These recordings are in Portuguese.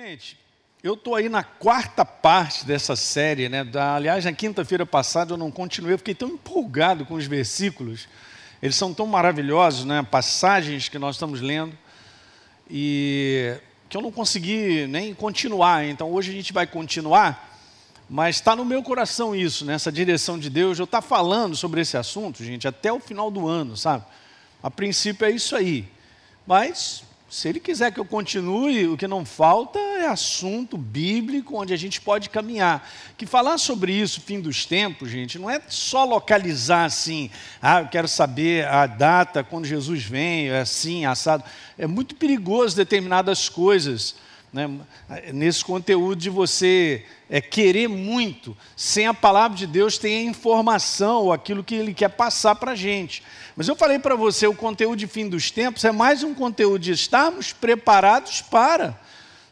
Gente, eu estou aí na quarta parte dessa série, né? Da, aliás, na quinta-feira passada eu não continuei, eu fiquei tão empolgado com os versículos. Eles são tão maravilhosos, né? Passagens que nós estamos lendo e que eu não consegui nem continuar. Então hoje a gente vai continuar, mas está no meu coração isso, nessa direção de Deus. Eu estou tá falando sobre esse assunto, gente, até o final do ano, sabe? A princípio é isso aí. Mas se ele quiser que eu continue, o que não falta é assunto bíblico onde a gente pode caminhar. Que falar sobre isso, fim dos tempos, gente, não é só localizar assim, ah, eu quero saber a data quando Jesus vem, é assim, assado. É muito perigoso determinadas coisas né, nesse conteúdo de você é, querer muito, sem a palavra de Deus ter a informação ou aquilo que Ele quer passar para a gente. Mas eu falei para você, o conteúdo de fim dos tempos é mais um conteúdo de estarmos preparados para.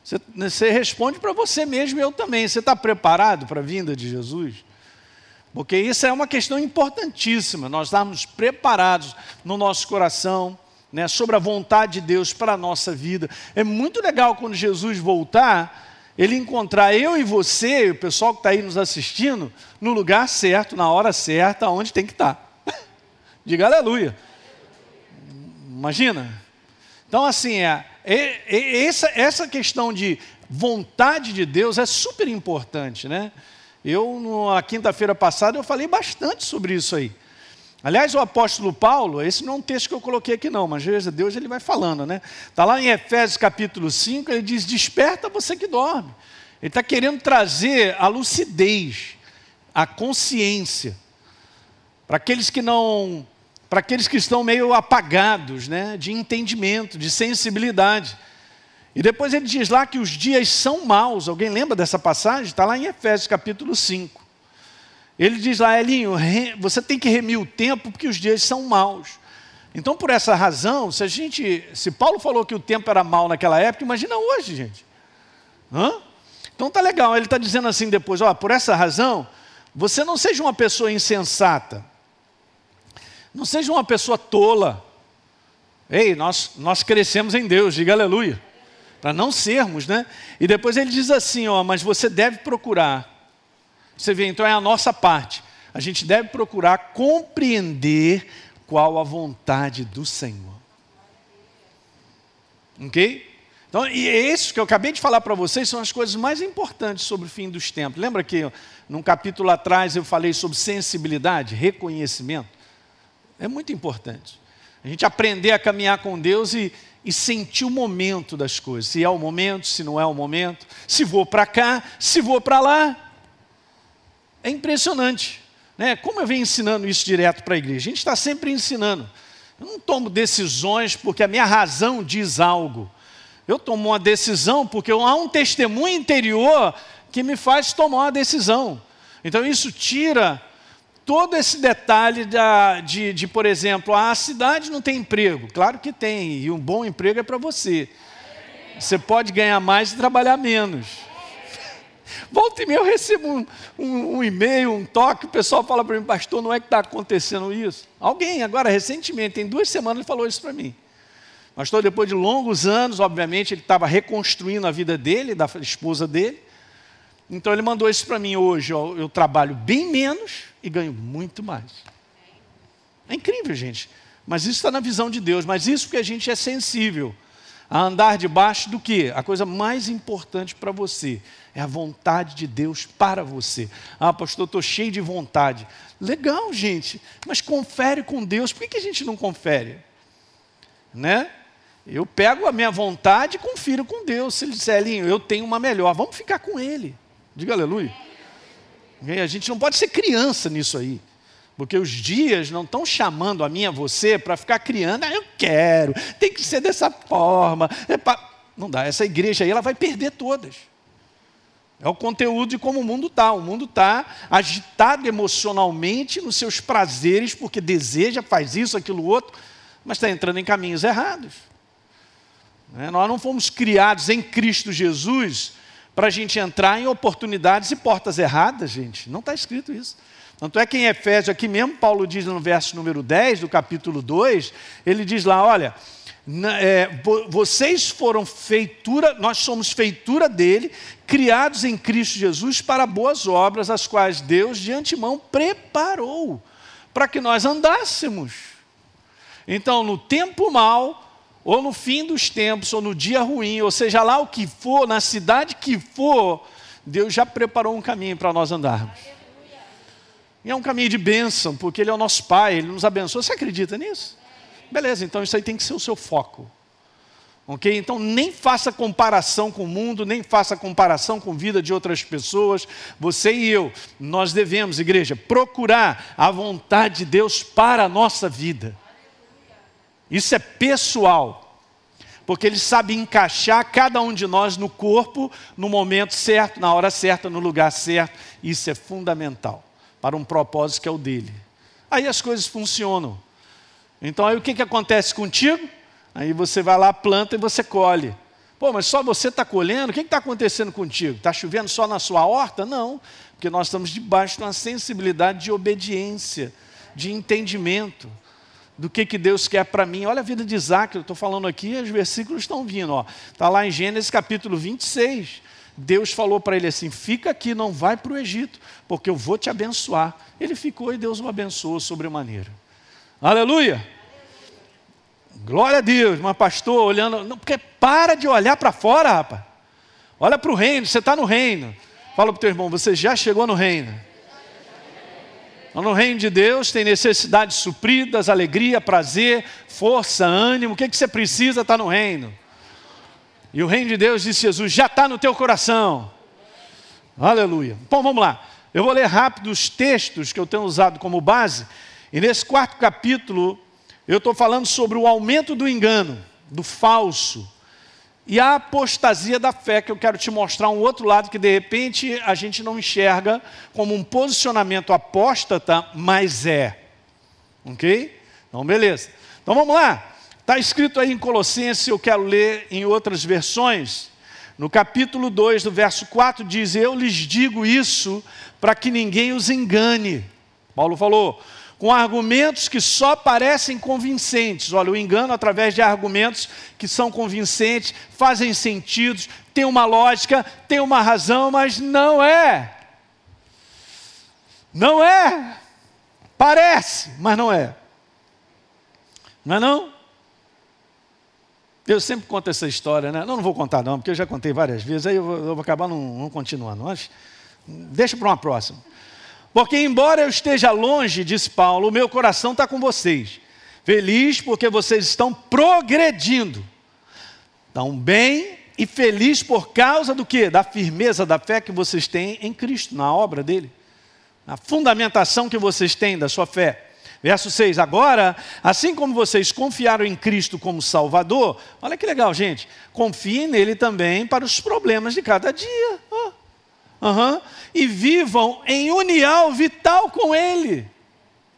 Você, você responde para você mesmo e eu também. Você está preparado para a vinda de Jesus? Porque isso é uma questão importantíssima, nós estarmos preparados no nosso coração, né, sobre a vontade de Deus para a nossa vida. É muito legal quando Jesus voltar, ele encontrar eu e você, o pessoal que está aí nos assistindo, no lugar certo, na hora certa, onde tem que estar. Diga aleluia. Imagina. Então, assim, é, é, essa, essa questão de vontade de Deus é super importante, né? Eu, na quinta-feira passada, eu falei bastante sobre isso aí. Aliás, o apóstolo Paulo, esse não é um texto que eu coloquei aqui não, mas Deus ele vai falando, né? Está lá em Efésios capítulo 5, ele diz, desperta você que dorme. Ele está querendo trazer a lucidez, a consciência, para aqueles que não, para aqueles que estão meio apagados, né? De entendimento, de sensibilidade. E depois ele diz lá que os dias são maus. Alguém lembra dessa passagem? Está lá em Efésios capítulo 5. Ele diz lá, Elinho, você tem que remir o tempo porque os dias são maus. Então, por essa razão, se a gente, se Paulo falou que o tempo era mau naquela época, imagina hoje, gente. Hã? Então tá legal. Ele está dizendo assim depois, ó, por essa razão, você não seja uma pessoa insensata, não seja uma pessoa tola. Ei, nós, nós crescemos em Deus, diga aleluia. Para não sermos, né? E depois ele diz assim, ó, mas você deve procurar você vê, então é a nossa parte. A gente deve procurar compreender qual a vontade do Senhor. Ok? Então, e é isso que eu acabei de falar para vocês são as coisas mais importantes sobre o fim dos tempos. Lembra que num capítulo atrás eu falei sobre sensibilidade, reconhecimento? É muito importante. A gente aprender a caminhar com Deus e, e sentir o momento das coisas. Se é o momento, se não é o momento. Se vou para cá, se vou para lá. É impressionante. Né? Como eu venho ensinando isso direto para a igreja? A gente está sempre ensinando. Eu não tomo decisões porque a minha razão diz algo. Eu tomo uma decisão porque há um testemunho interior que me faz tomar uma decisão. Então isso tira todo esse detalhe da, de, de, por exemplo, a cidade não tem emprego. Claro que tem, e um bom emprego é para você. Você pode ganhar mais e trabalhar menos. Volta e meia eu recebo um, um, um e-mail, um toque, o pessoal fala para mim, pastor, não é que está acontecendo isso? Alguém, agora, recentemente, tem duas semanas, ele falou isso para mim. Pastor, depois de longos anos, obviamente, ele estava reconstruindo a vida dele, da esposa dele. Então ele mandou isso para mim hoje. Ó, eu trabalho bem menos e ganho muito mais. É incrível, gente. Mas isso está na visão de Deus. Mas isso porque a gente é sensível a andar debaixo do que? A coisa mais importante para você é a vontade de Deus para você. Ah, pastor, estou cheio de vontade. Legal, gente, mas confere com Deus. Por que, que a gente não confere? Né? Eu pego a minha vontade e confiro com Deus. Se ele disser, Elinho, eu tenho uma melhor, vamos ficar com ele. Diga aleluia. A gente não pode ser criança nisso aí. Porque os dias não estão chamando a mim a você para ficar criando, ah, eu quero, tem que ser dessa forma. É pra... Não dá, essa igreja aí ela vai perder todas. É o conteúdo de como o mundo está. O mundo está agitado emocionalmente nos seus prazeres, porque deseja, faz isso, aquilo, outro, mas está entrando em caminhos errados. É, nós não fomos criados em Cristo Jesus para a gente entrar em oportunidades e portas erradas, gente. Não está escrito isso. Tanto é que em Efésios, aqui mesmo, Paulo diz no verso número 10 do capítulo 2, ele diz lá: olha, é, vocês foram feitura, nós somos feitura dele, criados em Cristo Jesus para boas obras, as quais Deus de antemão preparou para que nós andássemos. Então, no tempo mal, ou no fim dos tempos, ou no dia ruim, ou seja lá o que for, na cidade que for, Deus já preparou um caminho para nós andarmos. E é um caminho de bênção, porque Ele é o nosso Pai, Ele nos abençoa. Você acredita nisso? Beleza, então isso aí tem que ser o seu foco. Ok? Então nem faça comparação com o mundo, nem faça comparação com a vida de outras pessoas. Você e eu, nós devemos, igreja, procurar a vontade de Deus para a nossa vida. Isso é pessoal. Porque Ele sabe encaixar cada um de nós no corpo, no momento certo, na hora certa, no lugar certo. Isso é fundamental para um propósito que é o dele. Aí as coisas funcionam. Então aí o que, que acontece contigo? Aí você vai lá, planta e você colhe. Pô, mas só você está colhendo? O que está acontecendo contigo? Está chovendo só na sua horta? Não, porque nós estamos debaixo de uma sensibilidade de obediência, de entendimento do que, que Deus quer para mim. Olha a vida de Isaac, eu estou falando aqui, os versículos estão vindo. Está lá em Gênesis capítulo 26. Deus falou para ele assim: fica aqui, não vai para o Egito, porque eu vou te abençoar. Ele ficou e Deus o abençoou sobremaneira. Aleluia! Glória a Deus, mas pastor, olhando. Não, porque para de olhar para fora, rapaz. Olha para o reino, você está no reino. Fala para o teu irmão, você já chegou no reino. No reino de Deus tem necessidades supridas, alegria, prazer, força, ânimo. O que, que você precisa está no reino. E o reino de Deus, disse Jesus, já está no teu coração. Aleluia. Bom, vamos lá. Eu vou ler rápido os textos que eu tenho usado como base. E nesse quarto capítulo, eu estou falando sobre o aumento do engano, do falso, e a apostasia da fé, que eu quero te mostrar um outro lado que de repente a gente não enxerga como um posicionamento apóstata, mas é. Ok? Então, beleza. Então vamos lá. Está escrito aí em Colossenses, eu quero ler em outras versões. No capítulo 2, do verso 4, diz: Eu lhes digo isso para que ninguém os engane. Paulo falou: com argumentos que só parecem convincentes. Olha, o engano através de argumentos que são convincentes, fazem sentido, tem uma lógica, tem uma razão, mas não é. Não é. Parece, mas não é. Não é não? Eu sempre conto essa história, né? Não, não vou contar não, porque eu já contei várias vezes, aí eu vou, eu vou acabar não, não continuando. Mas deixa para uma próxima. Porque, embora eu esteja longe, diz Paulo, o meu coração está com vocês. Feliz porque vocês estão progredindo. Estão bem e feliz por causa do que? Da firmeza da fé que vocês têm em Cristo, na obra dele. Na fundamentação que vocês têm da sua fé. Verso 6: Agora, assim como vocês confiaram em Cristo como Salvador, olha que legal, gente, confiem nele também para os problemas de cada dia. Uhum. E vivam em união vital com Ele.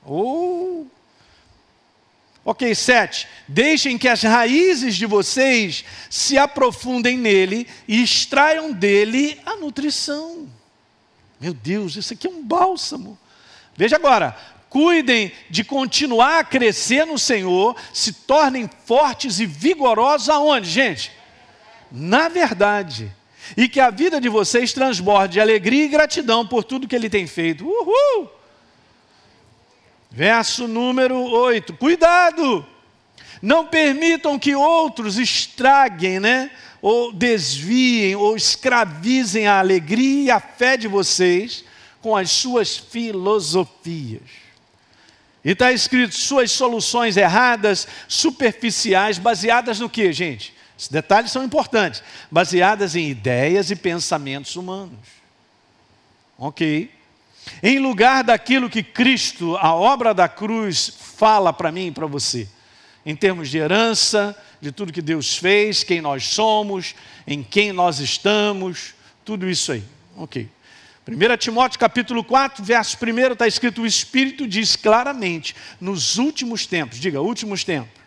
Oh. Ok, sete. Deixem que as raízes de vocês se aprofundem nele e extraiam dele a nutrição. Meu Deus, isso aqui é um bálsamo. Veja agora, cuidem de continuar a crescer no Senhor, se tornem fortes e vigorosos aonde, gente? Na verdade e que a vida de vocês transborde de alegria e gratidão por tudo que Ele tem feito. Uhul! Verso número 8: Cuidado! Não permitam que outros estraguem, né? Ou desviem, ou escravizem a alegria e a fé de vocês com as suas filosofias. E está escrito: suas soluções erradas, superficiais, baseadas no que, gente? Esses detalhes são importantes, baseadas em ideias e pensamentos humanos. Ok? Em lugar daquilo que Cristo, a obra da cruz, fala para mim e para você, em termos de herança, de tudo que Deus fez, quem nós somos, em quem nós estamos, tudo isso aí. Ok. 1 Timóteo capítulo 4, verso 1 está escrito: O Espírito diz claramente, nos últimos tempos, diga, últimos tempos.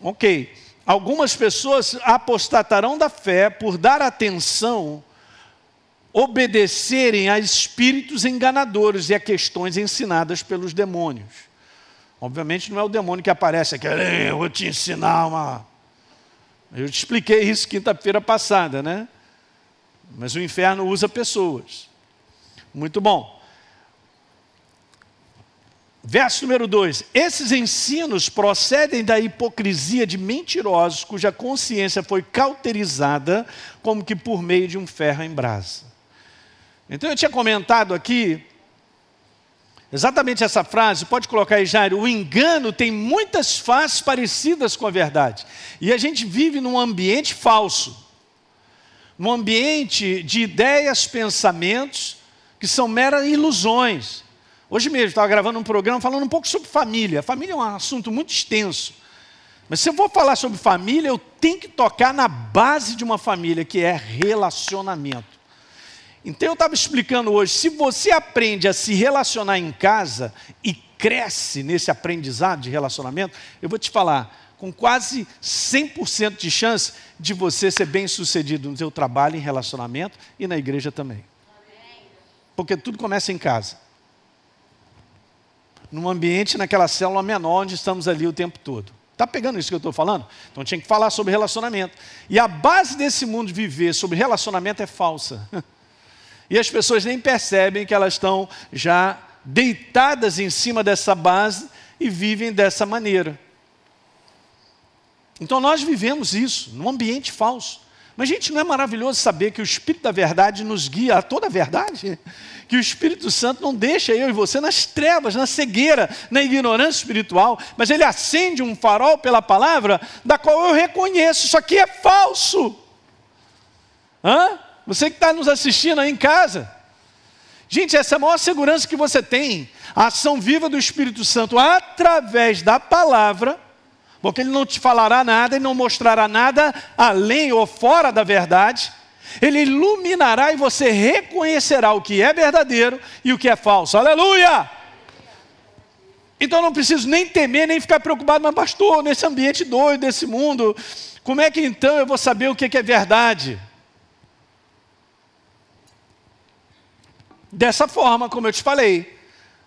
Ok algumas pessoas apostatarão da fé por dar atenção, obedecerem a espíritos enganadores e a questões ensinadas pelos demônios. Obviamente não é o demônio que aparece aqui, eu vou te ensinar uma. Eu te expliquei isso quinta-feira passada, né? Mas o inferno usa pessoas. Muito bom. Verso número 2: Esses ensinos procedem da hipocrisia de mentirosos cuja consciência foi cauterizada, como que por meio de um ferro em brasa. Então eu tinha comentado aqui, exatamente essa frase, pode colocar aí, Jairo: o engano tem muitas faces parecidas com a verdade. E a gente vive num ambiente falso, num ambiente de ideias, pensamentos, que são meras ilusões. Hoje mesmo estava gravando um programa falando um pouco sobre família. Família é um assunto muito extenso. Mas se eu vou falar sobre família, eu tenho que tocar na base de uma família, que é relacionamento. Então eu estava explicando hoje, se você aprende a se relacionar em casa e cresce nesse aprendizado de relacionamento, eu vou te falar, com quase 100% de chance de você ser bem sucedido no seu trabalho, em relacionamento e na igreja também. Porque tudo começa em casa num ambiente, naquela célula menor, onde estamos ali o tempo todo. Está pegando isso que eu estou falando? Então tinha que falar sobre relacionamento. E a base desse mundo de viver sobre relacionamento é falsa. E as pessoas nem percebem que elas estão já deitadas em cima dessa base e vivem dessa maneira. Então nós vivemos isso, num ambiente falso. Mas, gente, não é maravilhoso saber que o Espírito da Verdade nos guia a toda a verdade? Que o Espírito Santo não deixa eu e você nas trevas, na cegueira, na ignorância espiritual, mas ele acende um farol pela palavra, da qual eu reconheço, isso aqui é falso. Hã? Você que está nos assistindo aí em casa. Gente, essa é a maior segurança que você tem, a ação viva do Espírito Santo através da palavra porque ele não te falará nada e não mostrará nada além ou fora da verdade. Ele iluminará e você reconhecerá o que é verdadeiro e o que é falso. Aleluia! Então não preciso nem temer, nem ficar preocupado, mas pastor, nesse ambiente doido desse mundo, como é que então eu vou saber o que é verdade? Dessa forma, como eu te falei,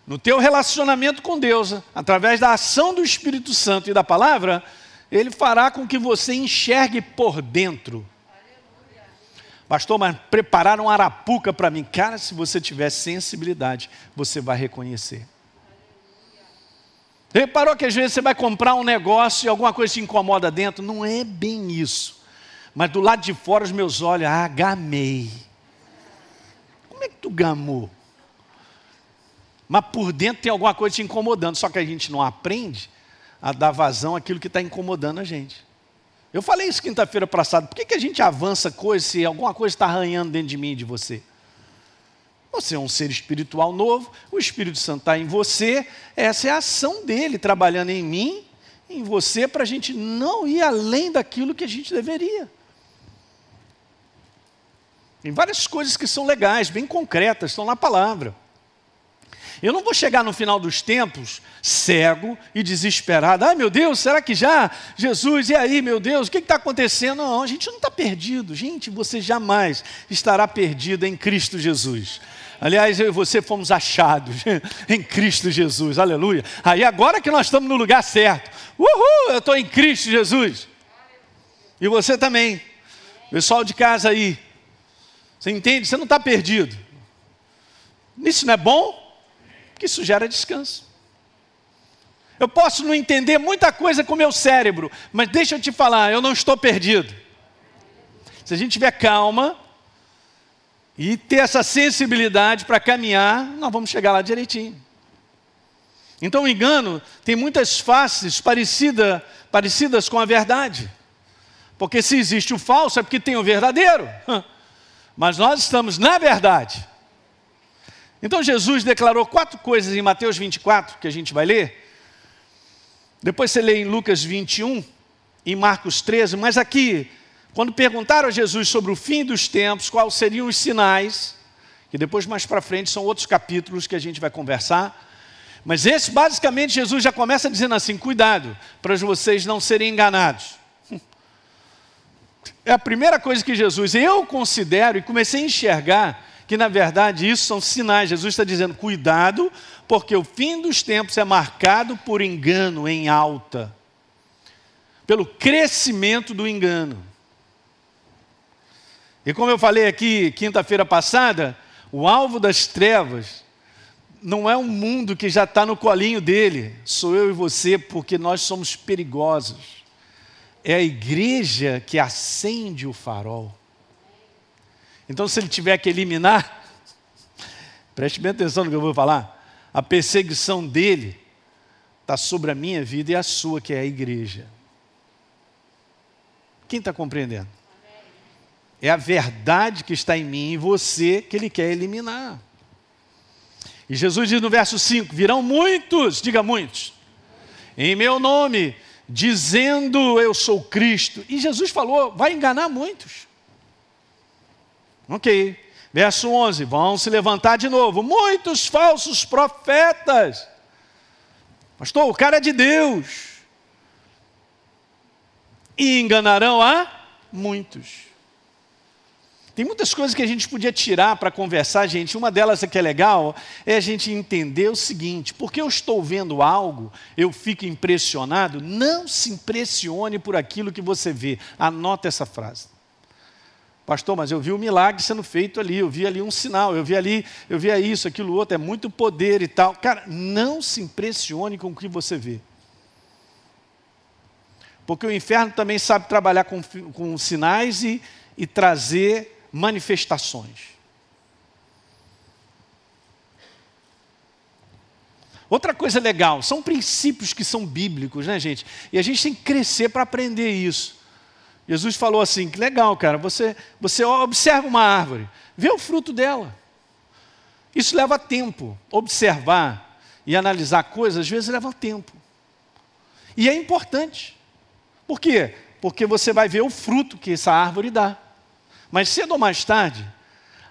no teu relacionamento com Deus, através da ação do Espírito Santo e da palavra, ele fará com que você enxergue por dentro. Pastor, mas prepararam arapuca para mim. Cara, se você tiver sensibilidade, você vai reconhecer. Reparou que às vezes você vai comprar um negócio e alguma coisa te incomoda dentro? Não é bem isso. Mas do lado de fora os meus olhos, ah, gamei. Como é que tu gamou? Mas por dentro tem alguma coisa te incomodando, só que a gente não aprende a dar vazão àquilo que está incomodando a gente. Eu falei isso quinta-feira passada, por que, que a gente avança coisa se alguma coisa está arranhando dentro de mim e de você? Você é um ser espiritual novo, o Espírito Santo está em você, essa é a ação dele trabalhando em mim, em você, para a gente não ir além daquilo que a gente deveria. Tem várias coisas que são legais, bem concretas, estão na palavra. Eu não vou chegar no final dos tempos cego e desesperado. Ai meu Deus, será que já? Jesus, e aí, meu Deus, o que está acontecendo? Não, a gente não está perdido. Gente, você jamais estará perdido em Cristo Jesus. Aliás, eu e você fomos achados em Cristo Jesus, aleluia. Aí agora que nós estamos no lugar certo, uhul, eu estou em Cristo Jesus. E você também, pessoal de casa aí, você entende? Você não está perdido. Isso não é bom? Que isso gera descanso. Eu posso não entender muita coisa com o meu cérebro, mas deixa eu te falar, eu não estou perdido. Se a gente tiver calma e ter essa sensibilidade para caminhar, nós vamos chegar lá direitinho. Então o engano tem muitas faces parecida, parecidas com a verdade. Porque se existe o falso é porque tem o verdadeiro. Mas nós estamos na verdade. Então Jesus declarou quatro coisas em Mateus 24, que a gente vai ler. Depois você lê em Lucas 21, em Marcos 13, mas aqui, quando perguntaram a Jesus sobre o fim dos tempos, quais seriam os sinais, que depois mais para frente são outros capítulos que a gente vai conversar. Mas esse, basicamente, Jesus já começa dizendo assim: cuidado, para vocês não serem enganados. É a primeira coisa que Jesus, eu considero e comecei a enxergar que na verdade isso são sinais. Jesus está dizendo: cuidado, porque o fim dos tempos é marcado por engano em alta, pelo crescimento do engano. E como eu falei aqui quinta-feira passada, o alvo das trevas não é um mundo que já está no colinho dele, sou eu e você, porque nós somos perigosos. É a igreja que acende o farol. Então, se ele tiver que eliminar, preste bem atenção no que eu vou falar. A perseguição dele está sobre a minha vida e a sua, que é a igreja. Quem está compreendendo? É a verdade que está em mim e você que ele quer eliminar. E Jesus diz no verso 5: Virão muitos, diga muitos, em meu nome, dizendo eu sou Cristo. E Jesus falou: vai enganar muitos. Ok. Verso 11: Vão se levantar de novo muitos falsos profetas. Pastor, o cara é de Deus. E enganarão a muitos. Tem muitas coisas que a gente podia tirar para conversar, gente. Uma delas que é legal é a gente entender o seguinte: porque eu estou vendo algo, eu fico impressionado. Não se impressione por aquilo que você vê. Anota essa frase. Pastor, mas eu vi um milagre sendo feito ali, eu vi ali um sinal, eu vi ali, eu vi isso, aquilo outro, é muito poder e tal. Cara, não se impressione com o que você vê. Porque o inferno também sabe trabalhar com, com sinais e, e trazer manifestações. Outra coisa legal, são princípios que são bíblicos, né, gente? E a gente tem que crescer para aprender isso. Jesus falou assim: que legal, cara, você, você observa uma árvore, vê o fruto dela. Isso leva tempo. Observar e analisar coisas, às vezes, leva tempo. E é importante. Por quê? Porque você vai ver o fruto que essa árvore dá. Mas cedo ou mais tarde,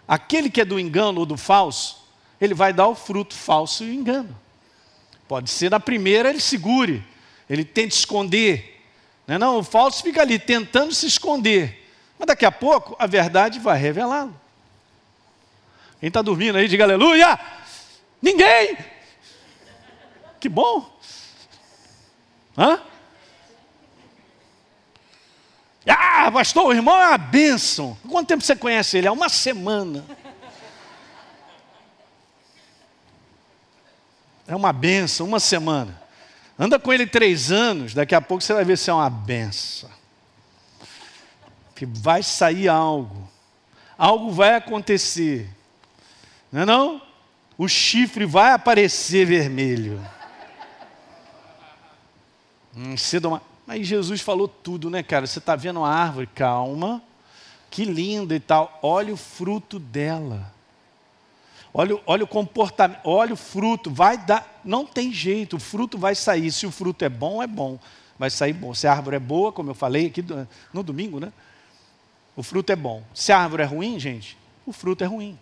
aquele que é do engano ou do falso, ele vai dar o fruto falso e o engano. Pode ser na primeira ele segure, ele tenta esconder. Não, é não, o falso fica ali tentando se esconder. Mas daqui a pouco a verdade vai revelá-lo. Quem está dormindo aí, diga aleluia! Ninguém! Que bom! Hã? Ah, pastor, o irmão é uma bênção. Quanto tempo você conhece ele? Há uma semana. É uma benção, uma semana. Anda com ele três anos, daqui a pouco você vai ver se é uma benção. Que vai sair algo. Algo vai acontecer. Não é não? O chifre vai aparecer vermelho. Hum, cedo uma... Mas Jesus falou tudo, né, cara? Você está vendo uma árvore, calma, que linda e tal. Olha o fruto dela. Olha, olha o comportamento, olha o fruto, vai dar, não tem jeito, o fruto vai sair. Se o fruto é bom, é bom, vai sair bom. Se a árvore é boa, como eu falei aqui no domingo, né? O fruto é bom. Se a árvore é ruim, gente, o fruto é ruim.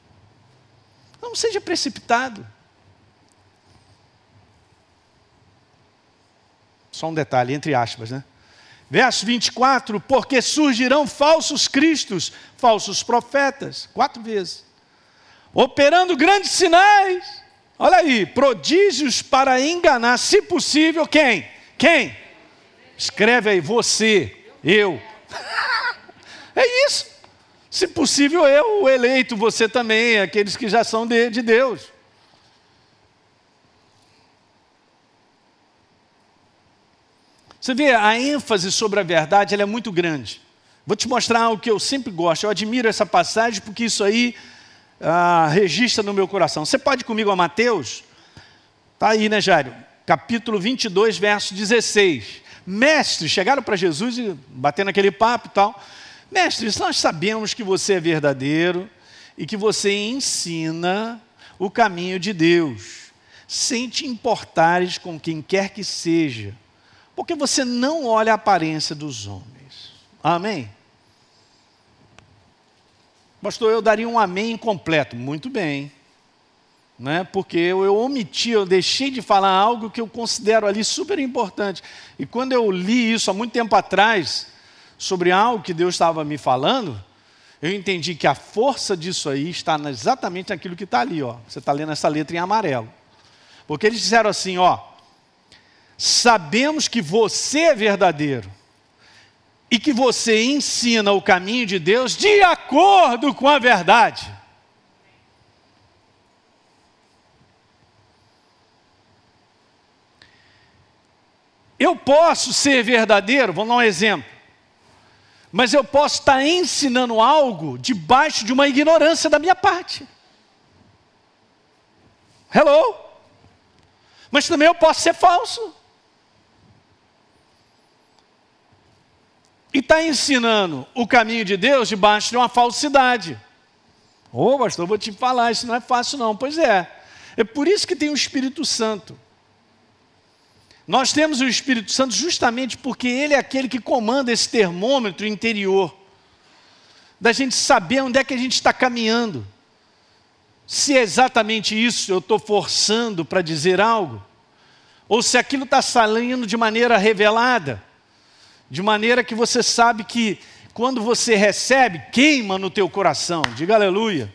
Não seja precipitado. Só um detalhe, entre aspas, né? Verso 24: Porque surgirão falsos cristos, falsos profetas, quatro vezes, operando grandes sinais, olha aí, prodígios para enganar, se possível, quem? Quem? Escreve aí, você, eu. é isso. Se possível, eu, o eleito, você também, aqueles que já são de, de Deus. Você vê, a ênfase sobre a verdade é muito grande. Vou te mostrar algo que eu sempre gosto. Eu admiro essa passagem porque isso aí ah, registra no meu coração. Você pode ir comigo a Mateus? Está aí, né, Jairo? Capítulo 22, verso 16. Mestre, chegaram para Jesus e batendo aquele papo e tal. Mestre, nós sabemos que você é verdadeiro e que você ensina o caminho de Deus, sem te importares com quem quer que seja porque você não olha a aparência dos homens. Amém? Pastor, eu daria um amém incompleto. Muito bem. Né? Porque eu, eu omiti, eu deixei de falar algo que eu considero ali super importante. E quando eu li isso há muito tempo atrás, sobre algo que Deus estava me falando, eu entendi que a força disso aí está exatamente naquilo que está ali, ó. Você está lendo essa letra em amarelo. Porque eles disseram assim, ó, sabemos que você é verdadeiro e que você ensina o caminho de Deus de acordo com a verdade. Eu posso ser verdadeiro, vou dar um exemplo, mas eu posso estar ensinando algo debaixo de uma ignorância da minha parte. Hello? Mas também eu posso ser falso. E está ensinando o caminho de Deus debaixo de uma falsidade. Ô, oh, pastor, vou te falar, isso não é fácil não. Pois é. É por isso que tem o Espírito Santo. Nós temos o Espírito Santo justamente porque ele é aquele que comanda esse termômetro interior, da gente saber onde é que a gente está caminhando. Se é exatamente isso, eu estou forçando para dizer algo, ou se aquilo está saindo de maneira revelada, de maneira que você sabe que quando você recebe, queima no teu coração. Diga aleluia.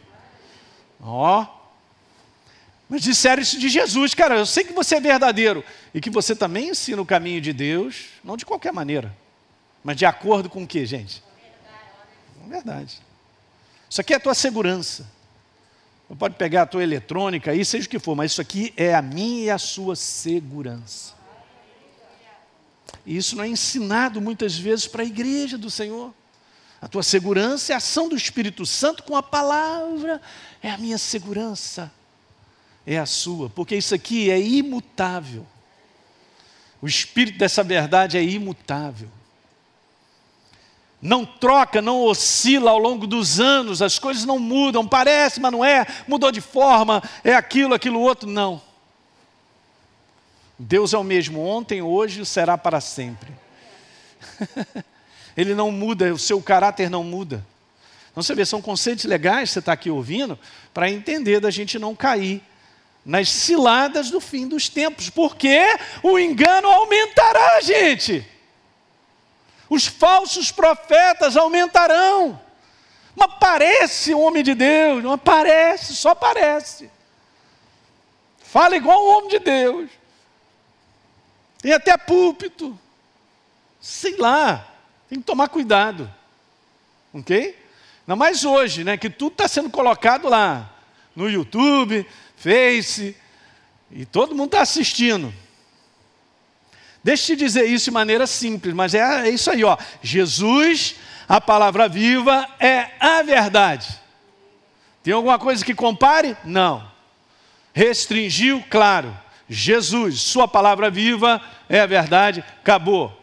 Ó. Oh. Mas disseram isso de Jesus, cara, eu sei que você é verdadeiro e que você também ensina o caminho de Deus, não de qualquer maneira, mas de acordo com o que, gente? Com verdade. Isso aqui é a tua segurança. Você pode pegar a tua eletrônica aí, seja o que for, mas isso aqui é a minha e a sua segurança. E isso não é ensinado muitas vezes para a igreja do Senhor. A tua segurança é a ação do Espírito Santo com a palavra, é a minha segurança é a sua, porque isso aqui é imutável. O espírito dessa verdade é imutável. Não troca, não oscila ao longo dos anos, as coisas não mudam, parece, mas não é, mudou de forma, é aquilo, aquilo outro, não. Deus é o mesmo ontem, hoje e será para sempre. Ele não muda, o seu caráter não muda. Então você vê, são conceitos legais que você está aqui ouvindo para entender da gente não cair nas ciladas do fim dos tempos, porque o engano aumentará, gente. Os falsos profetas aumentarão. Mas parece homem de Deus, não parece, só parece. Fala igual um homem de Deus. Tem até púlpito. Sei lá, tem que tomar cuidado. Ok? Não mais hoje, né? Que tudo está sendo colocado lá no YouTube, Face, e todo mundo está assistindo. Deixa eu te dizer isso de maneira simples, mas é, é isso aí, ó. Jesus, a palavra viva, é a verdade. Tem alguma coisa que compare? Não. Restringiu, claro. Jesus, sua palavra viva é a verdade, acabou.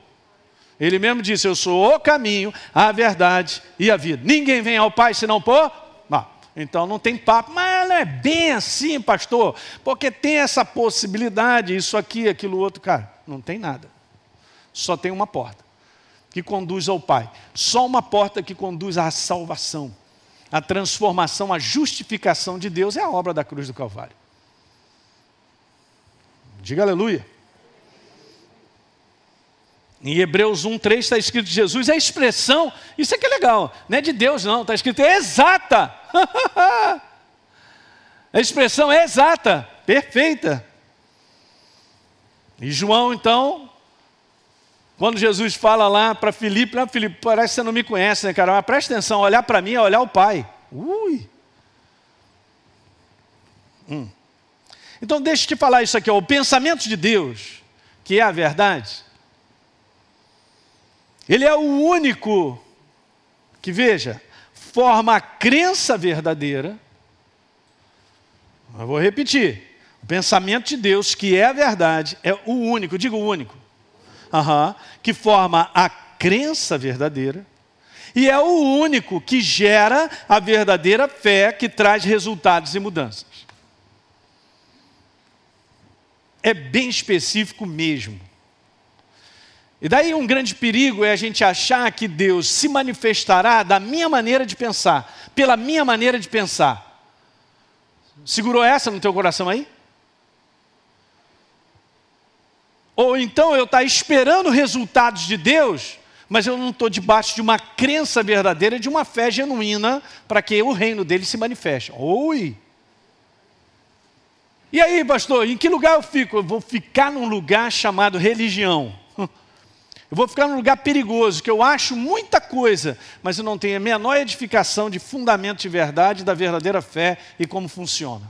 Ele mesmo disse: Eu sou o caminho, a verdade e a vida. Ninguém vem ao Pai senão por então não tem papo, mas não é bem assim, pastor, porque tem essa possibilidade, isso aqui, aquilo outro, cara, não tem nada. Só tem uma porta que conduz ao Pai. Só uma porta que conduz à salvação. A transformação, a justificação de Deus é a obra da cruz do Calvário. Diga aleluia. Em Hebreus 1,3 está escrito Jesus, é a expressão, isso é que é legal, não é de Deus não, está escrito é exata. a expressão é exata, perfeita. E João, então, quando Jesus fala lá para Filipe, Filipe, parece que você não me conhece, né, cara? Mas presta atenção, olhar para mim é olhar o Pai. Ui! Hum. Então, deixa eu te falar isso aqui, ó, o pensamento de Deus, que é a verdade, ele é o único que, veja, forma a crença verdadeira. Eu vou repetir. O pensamento de Deus, que é a verdade, é o único, digo o único, uhum, que forma a crença verdadeira. E é o único que gera a verdadeira fé que traz resultados e mudanças. É bem específico mesmo. E daí um grande perigo é a gente achar que Deus se manifestará da minha maneira de pensar, pela minha maneira de pensar. Segurou essa no teu coração aí? Ou então eu estar tá esperando resultados de Deus mas eu não estou debaixo de uma crença verdadeira, de uma fé genuína, para que o reino dele se manifeste. Oi! E aí, pastor, em que lugar eu fico? Eu vou ficar num lugar chamado religião. Eu vou ficar num lugar perigoso, que eu acho muita coisa, mas eu não tenho a menor edificação de fundamento de verdade, da verdadeira fé e como funciona.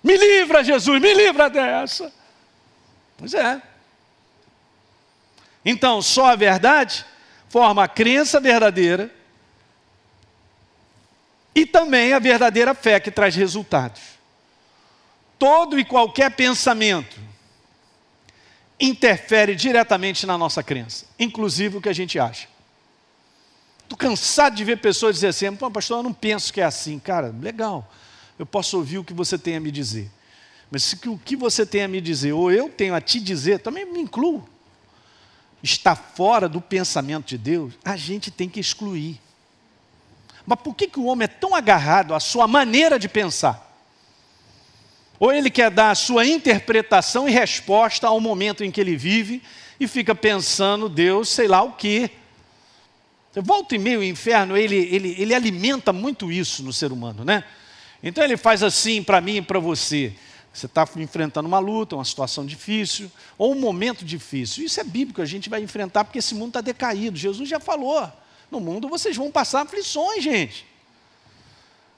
Me livra, Jesus, me livra dessa. Pois é. Então, só a verdade forma a crença verdadeira e também a verdadeira fé que traz resultados. Todo e qualquer pensamento interfere diretamente na nossa crença, inclusive o que a gente acha. Estou cansado de ver pessoas dizer assim, pastor, eu não penso que é assim. Cara, legal, eu posso ouvir o que você tem a me dizer. Mas se o que você tem a me dizer, ou eu tenho a te dizer, também me incluo. Está fora do pensamento de Deus, a gente tem que excluir. Mas por que, que o homem é tão agarrado à sua maneira de pensar? Ou ele quer dar a sua interpretação e resposta ao momento em que ele vive e fica pensando, Deus, sei lá o quê. Volta e meio o inferno, ele, ele, ele alimenta muito isso no ser humano, né? Então ele faz assim para mim e para você. Você está enfrentando uma luta, uma situação difícil, ou um momento difícil. Isso é bíblico, a gente vai enfrentar porque esse mundo está decaído. Jesus já falou. No mundo vocês vão passar aflições, gente.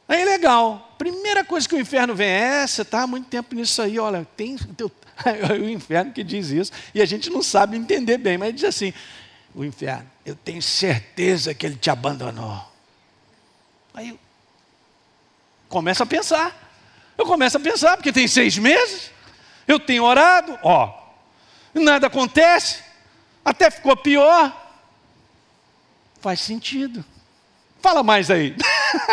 Aí legal. Primeira coisa que o inferno vem é: você está há muito tempo nisso aí, olha, tem. o inferno que diz isso, e a gente não sabe entender bem, mas diz assim: o inferno, eu tenho certeza que ele te abandonou. Aí começa a pensar. Eu começo a pensar, porque tem seis meses, eu tenho orado, ó, nada acontece, até ficou pior. Faz sentido. Fala mais aí.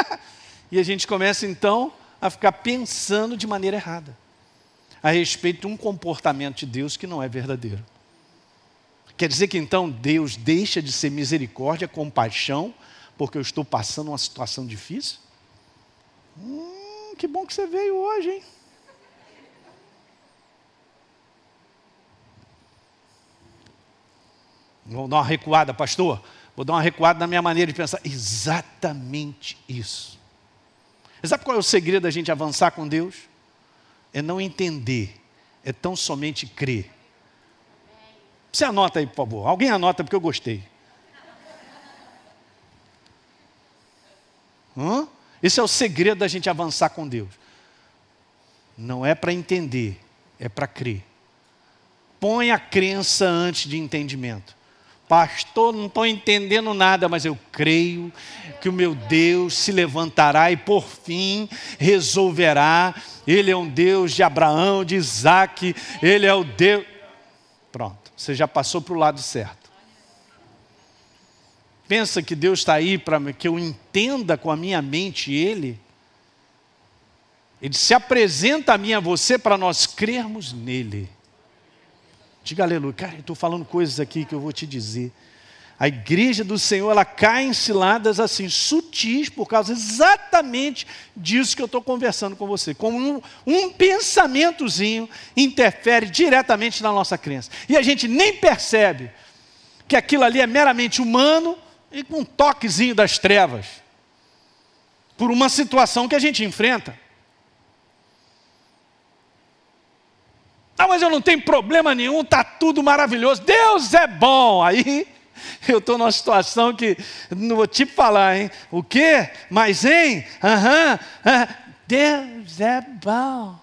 e a gente começa então a ficar pensando de maneira errada a respeito de um comportamento de Deus que não é verdadeiro. Quer dizer que então Deus deixa de ser misericórdia, compaixão, porque eu estou passando uma situação difícil? Hum, que bom que você veio hoje, hein? Vou dar uma recuada, pastor. Vou dar uma recuada na minha maneira de pensar. Exatamente isso. Sabe qual é o segredo da gente avançar com Deus? É não entender, é tão somente crer. Você anota aí, por favor. Alguém anota porque eu gostei. Hã? Esse é o segredo da gente avançar com Deus. Não é para entender, é para crer. Põe a crença antes de entendimento. Pastor, não estou entendendo nada, mas eu creio que o meu Deus se levantará e por fim resolverá. Ele é um Deus de Abraão, de Isaac, ele é o Deus. Pronto, você já passou para o lado certo. Pensa que Deus está aí para que eu entenda com a minha mente Ele? Ele se apresenta a mim a você para nós crermos nele. Diga aleluia. Cara, estou falando coisas aqui que eu vou te dizer. A igreja do Senhor, ela cai em ciladas assim, sutis, por causa exatamente disso que eu estou conversando com você. Como um, um pensamentozinho interfere diretamente na nossa crença. E a gente nem percebe que aquilo ali é meramente humano e com um toquezinho das trevas, por uma situação que a gente enfrenta. Ah, mas eu não tenho problema nenhum, está tudo maravilhoso, Deus é bom. Aí eu estou numa situação que não vou te falar, hein? O quê? Mas, hein? Aham, Deus é bom.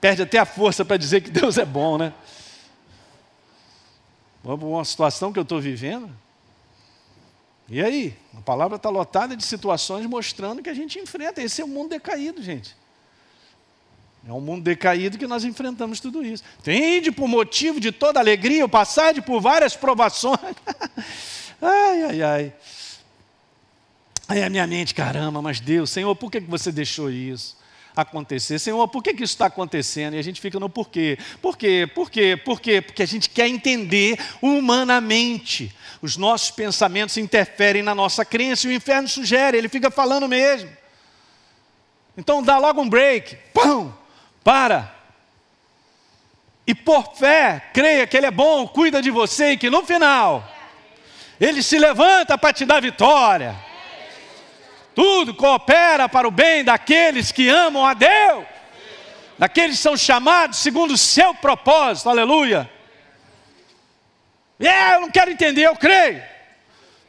Perde até a força para dizer que Deus é bom, né? uma situação que eu estou vivendo. E aí? A palavra está lotada de situações mostrando que a gente enfrenta. Esse é o mundo decaído, gente. É um mundo decaído que nós enfrentamos tudo isso. Tende por motivo de toda alegria, passar por várias provações. ai, ai, ai. Aí a minha mente, caramba, mas Deus, Senhor, por que você deixou isso? acontecer. Senhor, por que, que isso está acontecendo? E a gente fica no porquê. Por quê? Por quê? Por quê? Porque a gente quer entender humanamente. Os nossos pensamentos interferem na nossa crença e o inferno sugere, ele fica falando mesmo. Então dá logo um break. Pão! Para! e por fé, creia que Ele é bom, cuida de você e que no final, Ele se levanta para te dar vitória. Tudo coopera para o bem daqueles que amam a Deus, daqueles que são chamados segundo o seu propósito, aleluia. É, eu não quero entender, eu creio.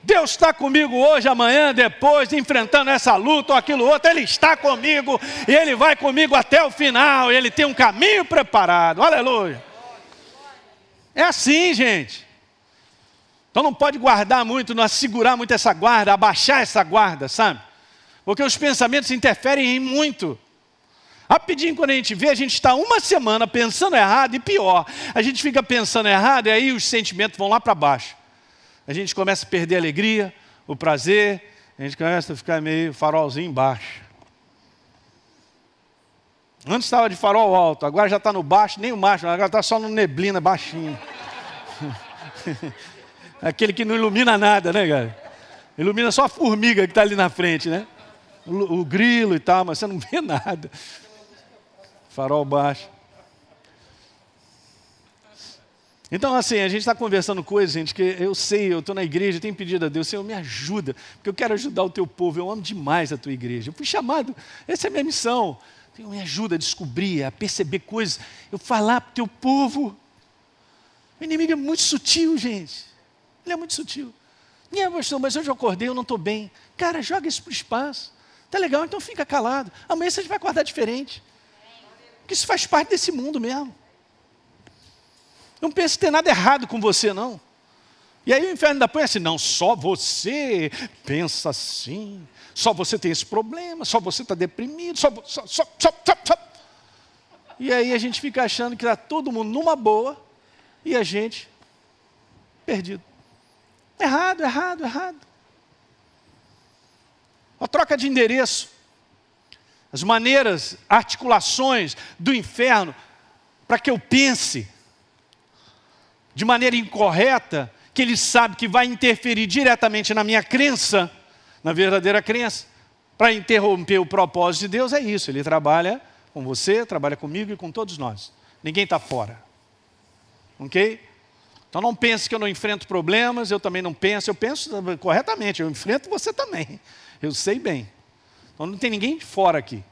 Deus está comigo hoje, amanhã, depois, enfrentando essa luta ou aquilo outro. Ele está comigo e Ele vai comigo até o final. Ele tem um caminho preparado. Aleluia. É assim, gente. Então não pode guardar muito, não segurar muito essa guarda, abaixar essa guarda, sabe? Porque os pensamentos interferem em muito. Rapidinho, quando a gente vê, a gente está uma semana pensando errado e pior, a gente fica pensando errado e aí os sentimentos vão lá para baixo. A gente começa a perder a alegria, o prazer, a gente começa a ficar meio farolzinho embaixo. Antes estava de farol alto, agora já está no baixo, nem o macho, agora está só no neblina, baixinho. Aquele que não ilumina nada, né, cara? Ilumina só a formiga que está ali na frente, né? O, o grilo e tal, mas você não vê nada. Farol baixo. Então, assim, a gente está conversando coisas, gente, que eu sei, eu estou na igreja, tenho pedido a Deus, Senhor, me ajuda, porque eu quero ajudar o teu povo, eu amo demais a tua igreja. Eu fui chamado, essa é a minha missão. Senhor, me ajuda a descobrir, a perceber coisas, eu falar para o teu povo. O inimigo é muito sutil, gente. Ele é muito sutil. Minha pastor, mas hoje eu acordei, eu não estou bem. Cara, joga isso para o espaço. Tá legal, então fica calado. Amanhã você vai acordar diferente. Porque isso faz parte desse mundo mesmo. Não pense que tem nada errado com você, não. E aí o inferno ainda põe assim: não, só você pensa assim, só você tem esse problema, só você está deprimido, só, só, só, só, só. E aí a gente fica achando que está todo mundo numa boa e a gente perdido. Errado, errado, errado. A troca de endereço as maneiras, articulações do inferno para que eu pense de maneira incorreta, que ele sabe que vai interferir diretamente na minha crença, na verdadeira crença, para interromper o propósito de Deus, é isso. Ele trabalha com você, trabalha comigo e com todos nós. Ninguém está fora. Ok? Então não pense que eu não enfrento problemas, eu também não penso, eu penso corretamente, eu enfrento você também. Eu sei bem. Então não tem ninguém de fora aqui.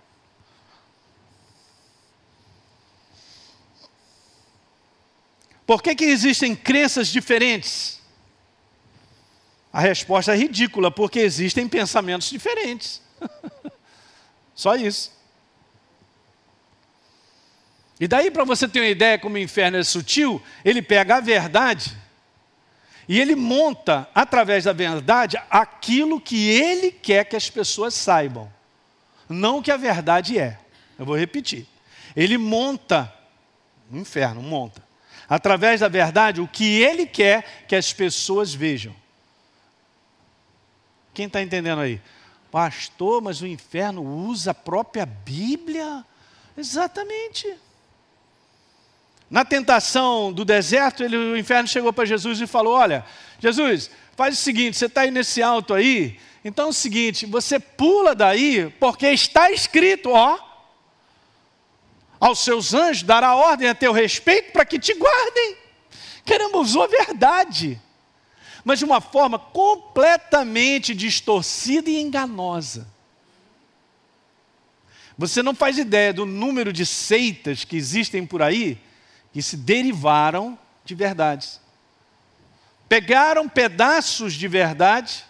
Por que, que existem crenças diferentes? A resposta é ridícula, porque existem pensamentos diferentes. Só isso. E daí, para você ter uma ideia como o inferno é sutil, ele pega a verdade e ele monta, através da verdade, aquilo que ele quer que as pessoas saibam, não o que a verdade é. Eu vou repetir. Ele monta, o inferno monta, através da verdade, o que ele quer que as pessoas vejam. Quem está entendendo aí? Pastor, mas o inferno usa a própria Bíblia? Exatamente. Na tentação do deserto, ele, o inferno chegou para Jesus e falou: Olha, Jesus, faz o seguinte: você está aí nesse alto aí, então é o seguinte, você pula daí, porque está escrito, ó, aos seus anjos dará ordem a teu respeito para que te guardem. Caramba, usou a verdade, mas de uma forma completamente distorcida e enganosa. Você não faz ideia do número de seitas que existem por aí que se derivaram de verdades. Pegaram pedaços de verdade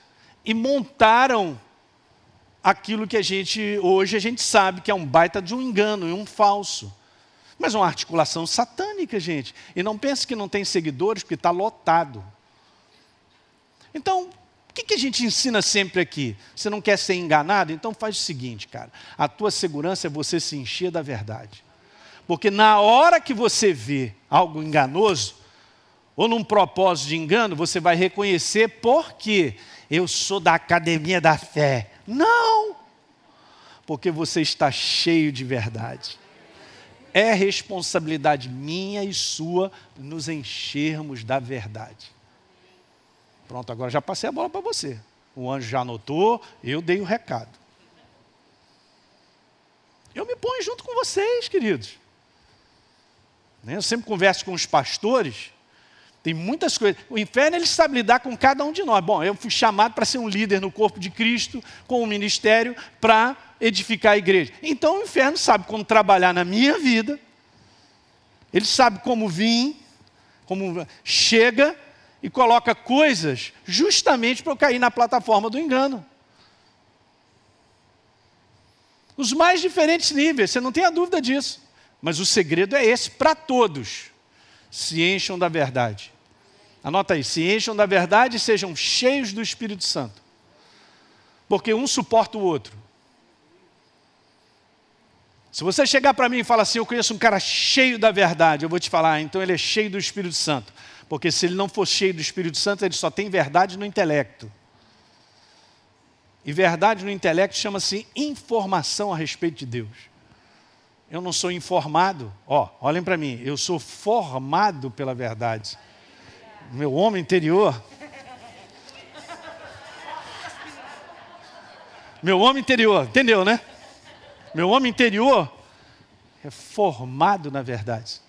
e montaram aquilo que a gente hoje a gente sabe que é um baita de um engano e um falso. Mas uma articulação satânica, gente. E não pense que não tem seguidores, porque está lotado. Então, o que, que a gente ensina sempre aqui? Você não quer ser enganado? Então faz o seguinte, cara. A tua segurança é você se encher da verdade. Porque na hora que você vê algo enganoso, ou num propósito de engano, você vai reconhecer porque eu sou da academia da fé. Não! Porque você está cheio de verdade. É responsabilidade minha e sua nos enchermos da verdade. Pronto, agora já passei a bola para você. O anjo já anotou, eu dei o recado. Eu me ponho junto com vocês, queridos. Eu sempre converso com os pastores, tem muitas coisas. O inferno ele sabe lidar com cada um de nós. Bom, eu fui chamado para ser um líder no corpo de Cristo, com o um ministério, para edificar a igreja. Então o inferno sabe como trabalhar na minha vida, ele sabe como vir, como chega e coloca coisas justamente para eu cair na plataforma do engano. Os mais diferentes níveis, você não tem a dúvida disso. Mas o segredo é esse para todos. Se encham da verdade. Anota aí, se encham da verdade e sejam cheios do Espírito Santo. Porque um suporta o outro. Se você chegar para mim e falar assim, eu conheço um cara cheio da verdade, eu vou te falar, ah, então ele é cheio do Espírito Santo. Porque se ele não for cheio do Espírito Santo, ele só tem verdade no intelecto. E verdade no intelecto chama-se informação a respeito de Deus. Eu não sou informado, ó, olhem para mim, eu sou formado pela verdade meu homem interior. Meu homem interior, entendeu, né? Meu homem interior é formado na verdade.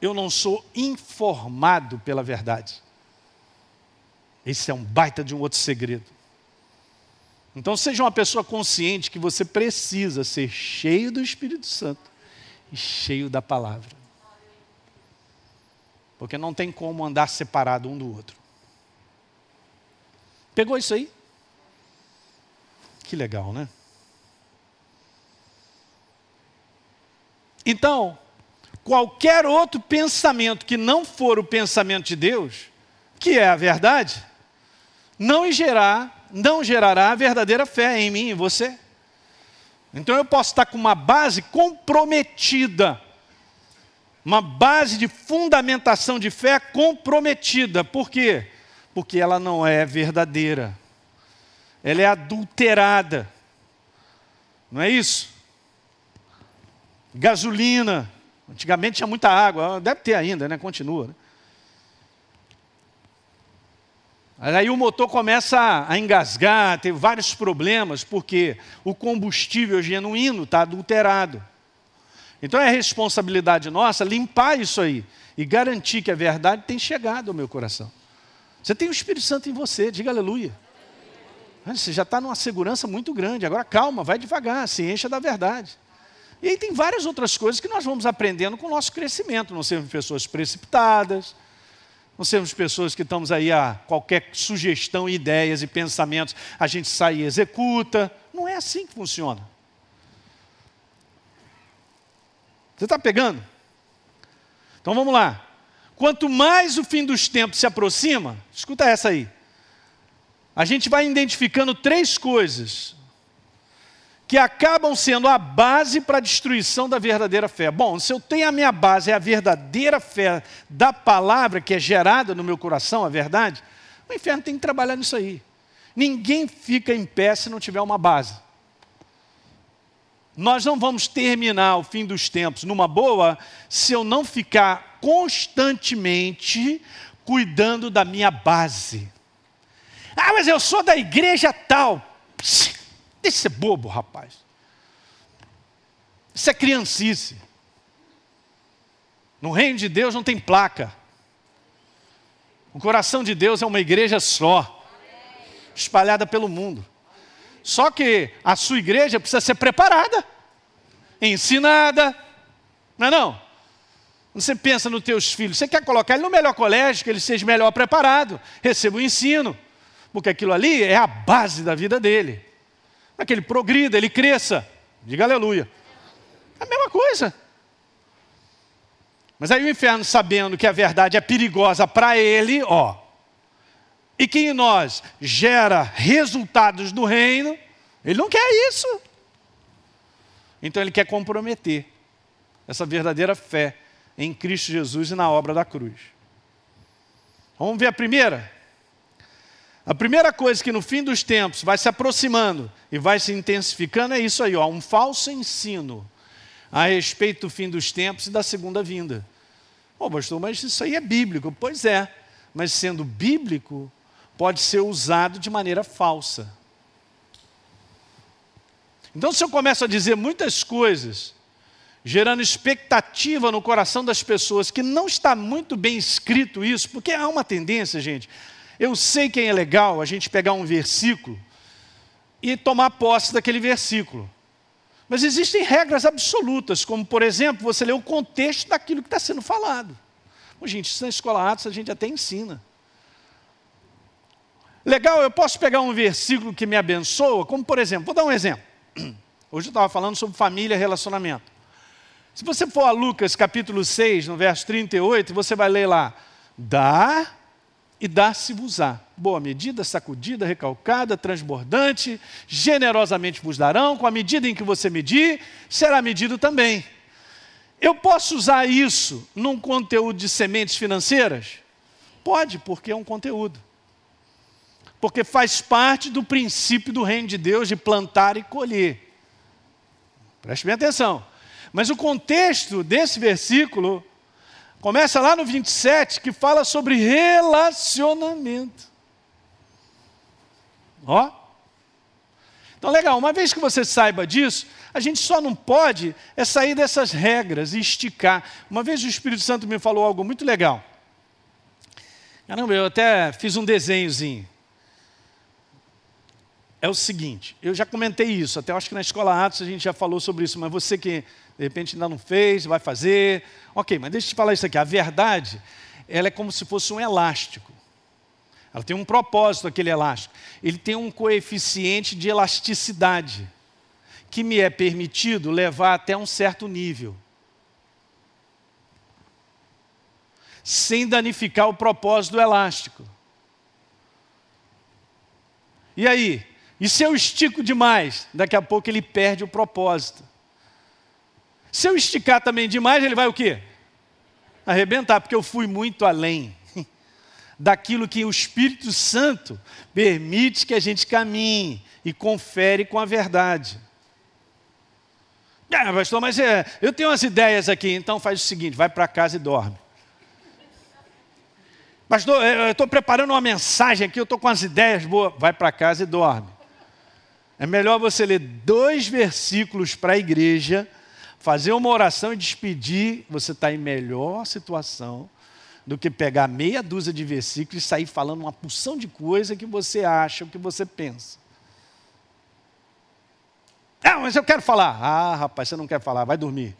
Eu não sou informado pela verdade. Esse é um baita de um outro segredo. Então seja uma pessoa consciente que você precisa ser cheio do Espírito Santo e cheio da palavra. Porque não tem como andar separado um do outro. Pegou isso aí? Que legal, né? Então, qualquer outro pensamento que não for o pensamento de Deus, que é a verdade, não gerará, não gerará a verdadeira fé em mim e você. Então eu posso estar com uma base comprometida uma base de fundamentação de fé comprometida. Por quê? Porque ela não é verdadeira. Ela é adulterada. Não é isso? Gasolina. Antigamente tinha muita água, deve ter ainda, né? Continua. Né? Aí o motor começa a engasgar, tem vários problemas, porque o combustível genuíno está adulterado. Então é responsabilidade nossa limpar isso aí e garantir que a verdade tem chegado ao meu coração. Você tem o Espírito Santo em você, diga aleluia. Você já está numa segurança muito grande. Agora calma, vai devagar, se encha da verdade. E aí tem várias outras coisas que nós vamos aprendendo com o nosso crescimento. Não sermos pessoas precipitadas, não sermos pessoas que estamos aí a qualquer sugestão, ideias e pensamentos, a gente sai e executa. Não é assim que funciona. Você está pegando? Então vamos lá. Quanto mais o fim dos tempos se aproxima, escuta essa aí. A gente vai identificando três coisas que acabam sendo a base para a destruição da verdadeira fé. Bom, se eu tenho a minha base, é a verdadeira fé da palavra que é gerada no meu coração, a verdade, o inferno tem que trabalhar nisso aí. Ninguém fica em pé se não tiver uma base. Nós não vamos terminar o fim dos tempos numa boa se eu não ficar constantemente cuidando da minha base. Ah, mas eu sou da igreja tal. Psst, deixa de ser bobo, rapaz. Isso é criancice. No reino de Deus não tem placa. O coração de Deus é uma igreja só, espalhada pelo mundo. Só que a sua igreja precisa ser preparada, ensinada, não é não? Você pensa nos teus filhos, você quer colocar ele no melhor colégio, que ele seja melhor preparado, receba o ensino, porque aquilo ali é a base da vida dele. Para que ele progrida, ele cresça. Diga aleluia. É a mesma coisa. Mas aí o inferno, sabendo que a verdade é perigosa para ele, ó, e que em nós gera resultados do reino, ele não quer isso. Então ele quer comprometer essa verdadeira fé em Cristo Jesus e na obra da cruz. Vamos ver a primeira? A primeira coisa que no fim dos tempos vai se aproximando e vai se intensificando é isso aí, ó, um falso ensino a respeito do fim dos tempos e da segunda vinda. Ô oh, pastor, mas isso aí é bíblico. Pois é, mas sendo bíblico, pode ser usado de maneira falsa. Então, se eu começo a dizer muitas coisas, gerando expectativa no coração das pessoas, que não está muito bem escrito isso, porque há uma tendência, gente. Eu sei que é legal a gente pegar um versículo e tomar posse daquele versículo. Mas existem regras absolutas, como, por exemplo, você ler o contexto daquilo que está sendo falado. Bom, gente, isso na escola Atos a gente até ensina. Legal, eu posso pegar um versículo que me abençoa, como por exemplo, vou dar um exemplo. Hoje eu estava falando sobre família e relacionamento. Se você for a Lucas capítulo 6, no verso 38, você vai ler lá: dá e dá-se-vos-á. Boa medida, sacudida, recalcada, transbordante, generosamente vos darão, com a medida em que você medir, será medido também. Eu posso usar isso num conteúdo de sementes financeiras? Pode, porque é um conteúdo. Porque faz parte do princípio do reino de Deus de plantar e colher. Preste bem atenção. Mas o contexto desse versículo começa lá no 27, que fala sobre relacionamento. Ó. Então, legal, uma vez que você saiba disso, a gente só não pode é sair dessas regras e esticar. Uma vez o Espírito Santo me falou algo muito legal. Caramba, eu até fiz um desenhozinho. É o seguinte, eu já comentei isso, até acho que na Escola Atos a gente já falou sobre isso, mas você que de repente ainda não fez, vai fazer. Ok, mas deixa eu te falar isso aqui. A verdade, ela é como se fosse um elástico. Ela tem um propósito, aquele elástico. Ele tem um coeficiente de elasticidade que me é permitido levar até um certo nível. Sem danificar o propósito do elástico. E aí? E se eu estico demais? Daqui a pouco ele perde o propósito. Se eu esticar também demais, ele vai o quê? Arrebentar, porque eu fui muito além daquilo que o Espírito Santo permite que a gente caminhe e confere com a verdade. Ah, pastor, mas é, eu tenho umas ideias aqui, então faz o seguinte: vai para casa e dorme. Pastor, eu estou preparando uma mensagem aqui, eu estou com as ideias boas. Vai para casa e dorme. É melhor você ler dois versículos para a igreja, fazer uma oração e despedir. Você está em melhor situação do que pegar meia dúzia de versículos e sair falando uma porção de coisa que você acha, o que você pensa. Ah, mas eu quero falar. Ah, rapaz, você não quer falar, vai dormir.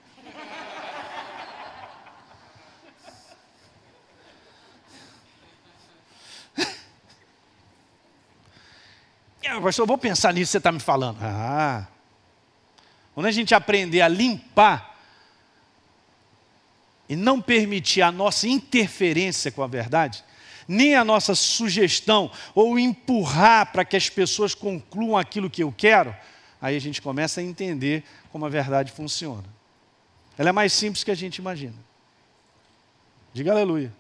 Ah, pastor, eu vou pensar nisso que você está me falando. Ah. Quando a gente aprender a limpar e não permitir a nossa interferência com a verdade, nem a nossa sugestão ou empurrar para que as pessoas concluam aquilo que eu quero, aí a gente começa a entender como a verdade funciona. Ela é mais simples que a gente imagina. Diga aleluia.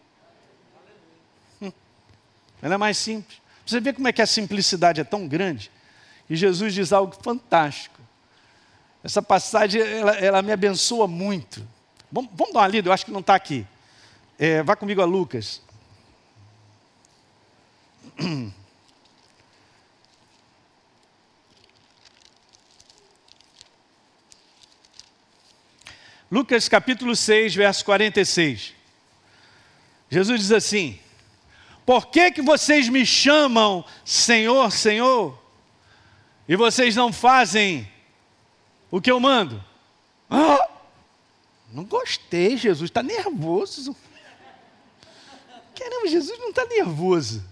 Ela é mais simples. Você vê como é que a simplicidade é tão grande? E Jesus diz algo fantástico. Essa passagem, ela, ela me abençoa muito. Vamos, vamos, dar uma lida, eu acho que não está aqui. É, vá comigo a Lucas. Lucas capítulo 6, verso 46. Jesus diz assim: Por que, que vocês me chamam Senhor, Senhor, e vocês não fazem o que eu mando? Ah, não gostei, Jesus, está nervoso. Caramba, Jesus não está nervoso.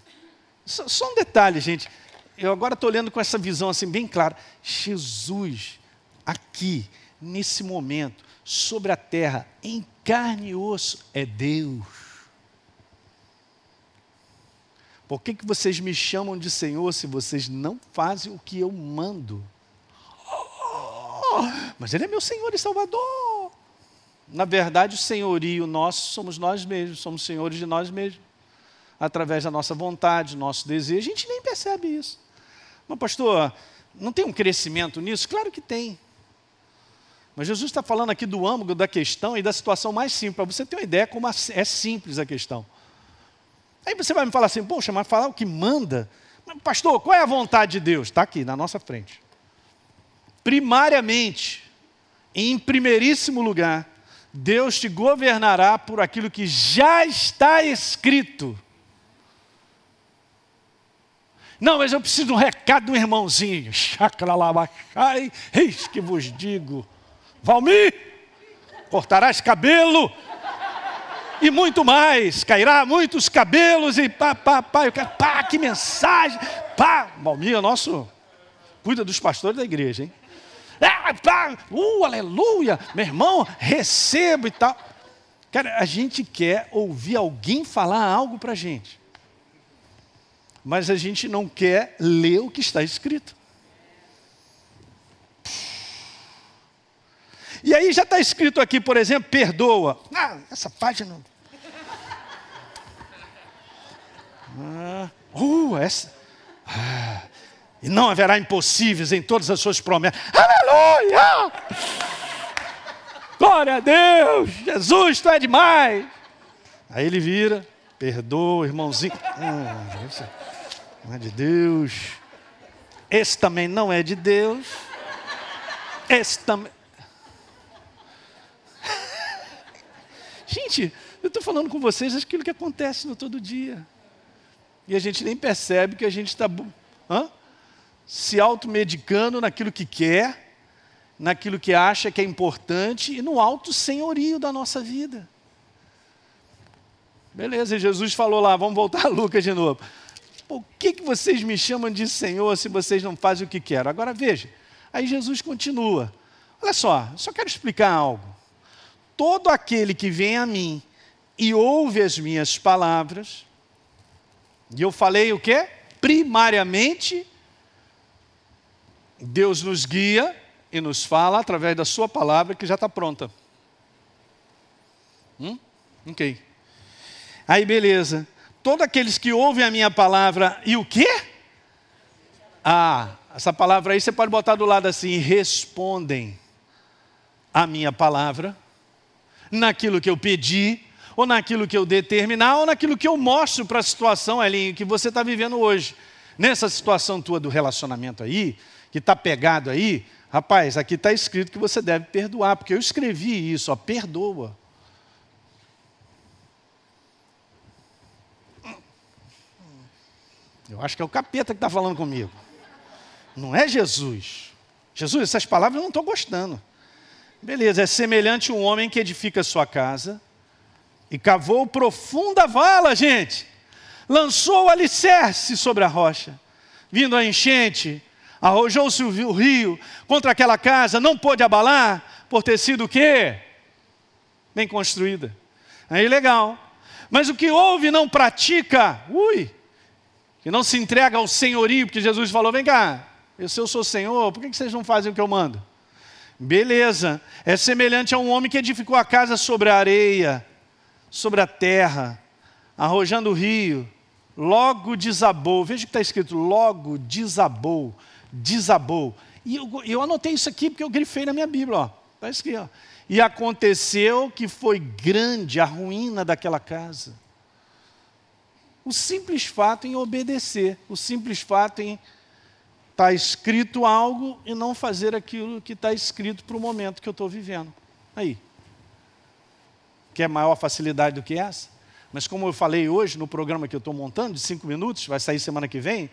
Só, só um detalhe, gente. Eu agora estou olhando com essa visão assim bem clara. Jesus, aqui, nesse momento, sobre a terra, em carne e osso, é Deus. Por que, que vocês me chamam de Senhor se vocês não fazem o que eu mando? Oh, mas Ele é meu Senhor e Salvador. Na verdade, o senhorio nosso somos nós mesmos, somos senhores de nós mesmos. Através da nossa vontade, nosso desejo, a gente nem percebe isso. Mas, pastor, não tem um crescimento nisso? Claro que tem. Mas Jesus está falando aqui do âmago da questão e da situação mais simples, para você ter uma ideia como é simples a questão. Aí você vai me falar assim, poxa, mas falar o que manda. Pastor, qual é a vontade de Deus? Está aqui, na nossa frente. Primariamente, em primeiríssimo lugar, Deus te governará por aquilo que já está escrito. Não, mas eu preciso de um recado do irmãozinho. Chacralabachai, eis que vos digo. Valmir, cortarás cabelo e muito mais. Cairá muitos cabelos e pá, pá, pá. Eu quero, pá, que mensagem. Pá, Valmir é nosso, cuida dos pastores da igreja, hein? Ah, pá, uh, aleluia, meu irmão, recebo e tal. Cara, a gente quer ouvir alguém falar algo para a gente mas a gente não quer ler o que está escrito. E aí já está escrito aqui, por exemplo, perdoa. Ah, essa página. Ah, uh, essa. Ah, e não haverá impossíveis em todas as suas promessas. Aleluia! Glória a Deus! Jesus, tu é demais! Aí ele vira, perdoa, irmãozinho. Ah, não é de Deus. Esse também não é de Deus. Esse também. Gente, eu estou falando com vocês aquilo que acontece no todo dia. E a gente nem percebe que a gente está se automedicando naquilo que quer, naquilo que acha que é importante e no alto senhorio da nossa vida. Beleza, Jesus falou lá, vamos voltar a Lucas de novo. Por que, que vocês me chamam de Senhor se vocês não fazem o que quero? Agora veja, aí Jesus continua. Olha só, só quero explicar algo. Todo aquele que vem a mim e ouve as minhas palavras, e eu falei o quê? Primariamente, Deus nos guia e nos fala através da sua palavra que já está pronta. Hum? Ok. Aí beleza todos aqueles que ouvem a minha palavra e o quê? Ah, essa palavra aí você pode botar do lado assim, respondem a minha palavra, naquilo que eu pedi, ou naquilo que eu determinar, ou naquilo que eu mostro para a situação, Elinho, que você está vivendo hoje. Nessa situação tua do relacionamento aí, que está pegado aí, rapaz, aqui está escrito que você deve perdoar, porque eu escrevi isso, ó, perdoa. Eu acho que é o capeta que está falando comigo. Não é Jesus. Jesus, essas palavras eu não estou gostando. Beleza, é semelhante a um homem que edifica sua casa e cavou profunda vala, gente. Lançou o alicerce sobre a rocha. Vindo a enchente, arrojou-se o rio contra aquela casa, não pôde abalar, por ter sido o quê? Bem construída. Aí legal. Mas o que ouve não pratica, ui, que não se entrega ao senhorio, porque Jesus falou: vem cá, se eu sou senhor, por que vocês não fazem o que eu mando? Beleza, é semelhante a um homem que edificou a casa sobre a areia, sobre a terra, arrojando o rio, logo desabou. Veja o que está escrito: logo desabou, desabou. E eu, eu, anotei isso aqui porque eu grifei na minha Bíblia, está escrito. Ó. E aconteceu que foi grande a ruína daquela casa o simples fato em obedecer, o simples fato em estar tá escrito algo e não fazer aquilo que está escrito para o momento que eu estou vivendo. Aí. Quer maior facilidade do que essa? Mas como eu falei hoje no programa que eu estou montando, de cinco minutos, vai sair semana que vem,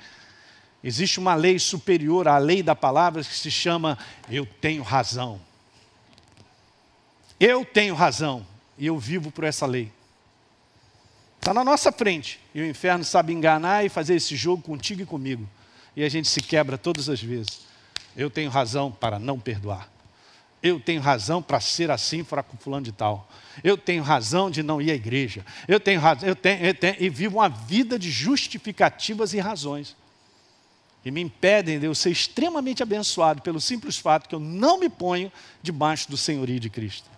existe uma lei superior à lei da palavra que se chama eu tenho razão. Eu tenho razão e eu vivo por essa lei. Está na nossa frente. E o inferno sabe enganar e fazer esse jogo contigo e comigo. E a gente se quebra todas as vezes. Eu tenho razão para não perdoar. Eu tenho razão para ser assim para com fulano de tal. Eu tenho razão de não ir à igreja. Eu tenho razão, eu tenho, eu tenho, e vivo uma vida de justificativas e razões. E me impedem de eu ser extremamente abençoado pelo simples fato que eu não me ponho debaixo do senhorio de Cristo.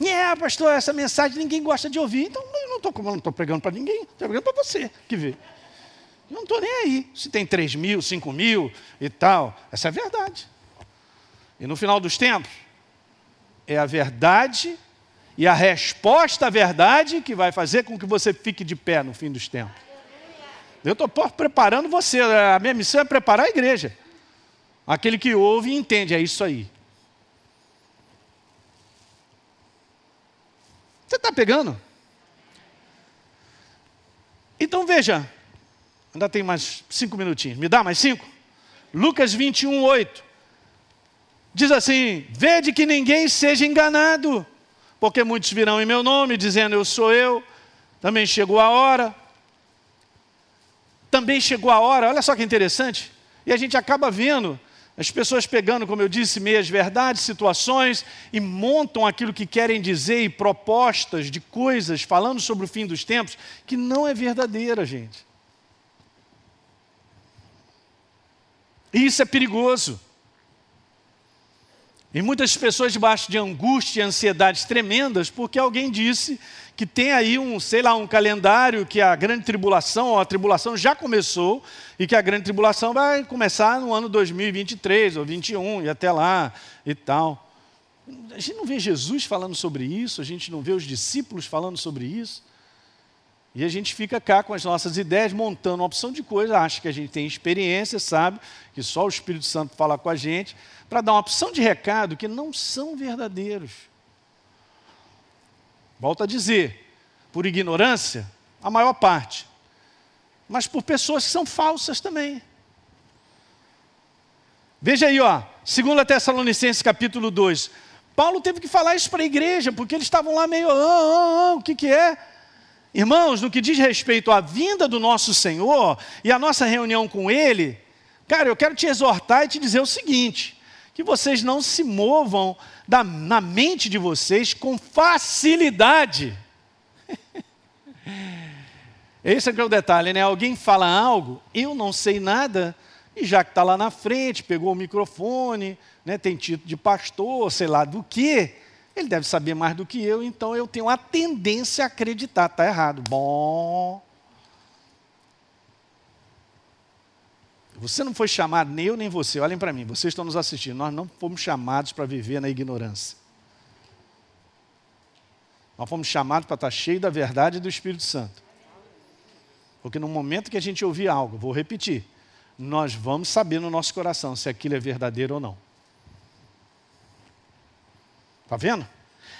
É, pastor, essa mensagem ninguém gosta de ouvir. Então, eu não estou pregando para ninguém, estou pregando para você que vê. Não estou nem aí. Se tem 3 mil, 5 mil e tal. Essa é a verdade. E no final dos tempos, é a verdade e a resposta à verdade que vai fazer com que você fique de pé no fim dos tempos. Eu estou preparando você, a minha missão é preparar a igreja. Aquele que ouve e entende, é isso aí. Você está pegando? Então veja, ainda tem mais cinco minutinhos. Me dá mais cinco? Lucas 21, 8. Diz assim: Vede que ninguém seja enganado, porque muitos virão em meu nome, dizendo eu sou eu. Também chegou a hora. Também chegou a hora, olha só que interessante. E a gente acaba vendo as pessoas pegando, como eu disse, meias verdades, situações e montam aquilo que querem dizer e propostas de coisas falando sobre o fim dos tempos que não é verdadeira, gente. E isso é perigoso. E muitas pessoas debaixo de angústia e ansiedades tremendas, porque alguém disse que tem aí um, sei lá, um calendário que a grande tribulação, ou a tribulação já começou, e que a grande tribulação vai começar no ano 2023 ou 21 e até lá e tal. A gente não vê Jesus falando sobre isso, a gente não vê os discípulos falando sobre isso. E a gente fica cá com as nossas ideias, montando uma opção de coisa, acha que a gente tem experiência, sabe, que só o Espírito Santo fala com a gente, para dar uma opção de recado que não são verdadeiros. Volto a dizer, por ignorância, a maior parte, mas por pessoas que são falsas também. Veja aí, ó, 2 Tessalonicenses capítulo 2. Paulo teve que falar isso para a igreja, porque eles estavam lá meio, ah, ah, ah, o que, que é? Irmãos, no que diz respeito à vinda do nosso Senhor e à nossa reunião com Ele, cara, eu quero te exortar e te dizer o seguinte: que vocês não se movam da, na mente de vocês com facilidade. Esse é, é o detalhe, né? Alguém fala algo, eu não sei nada, e já que está lá na frente, pegou o microfone, né, tem título de pastor, sei lá do que, ele deve saber mais do que eu, então eu tenho a tendência a acreditar, está errado. Bom. Você não foi chamado, nem eu nem você, olhem para mim, vocês estão nos assistindo, nós não fomos chamados para viver na ignorância. Nós fomos chamados para estar cheio da verdade e do Espírito Santo. Porque no momento que a gente ouvir algo, vou repetir, nós vamos saber no nosso coração se aquilo é verdadeiro ou não. Está vendo?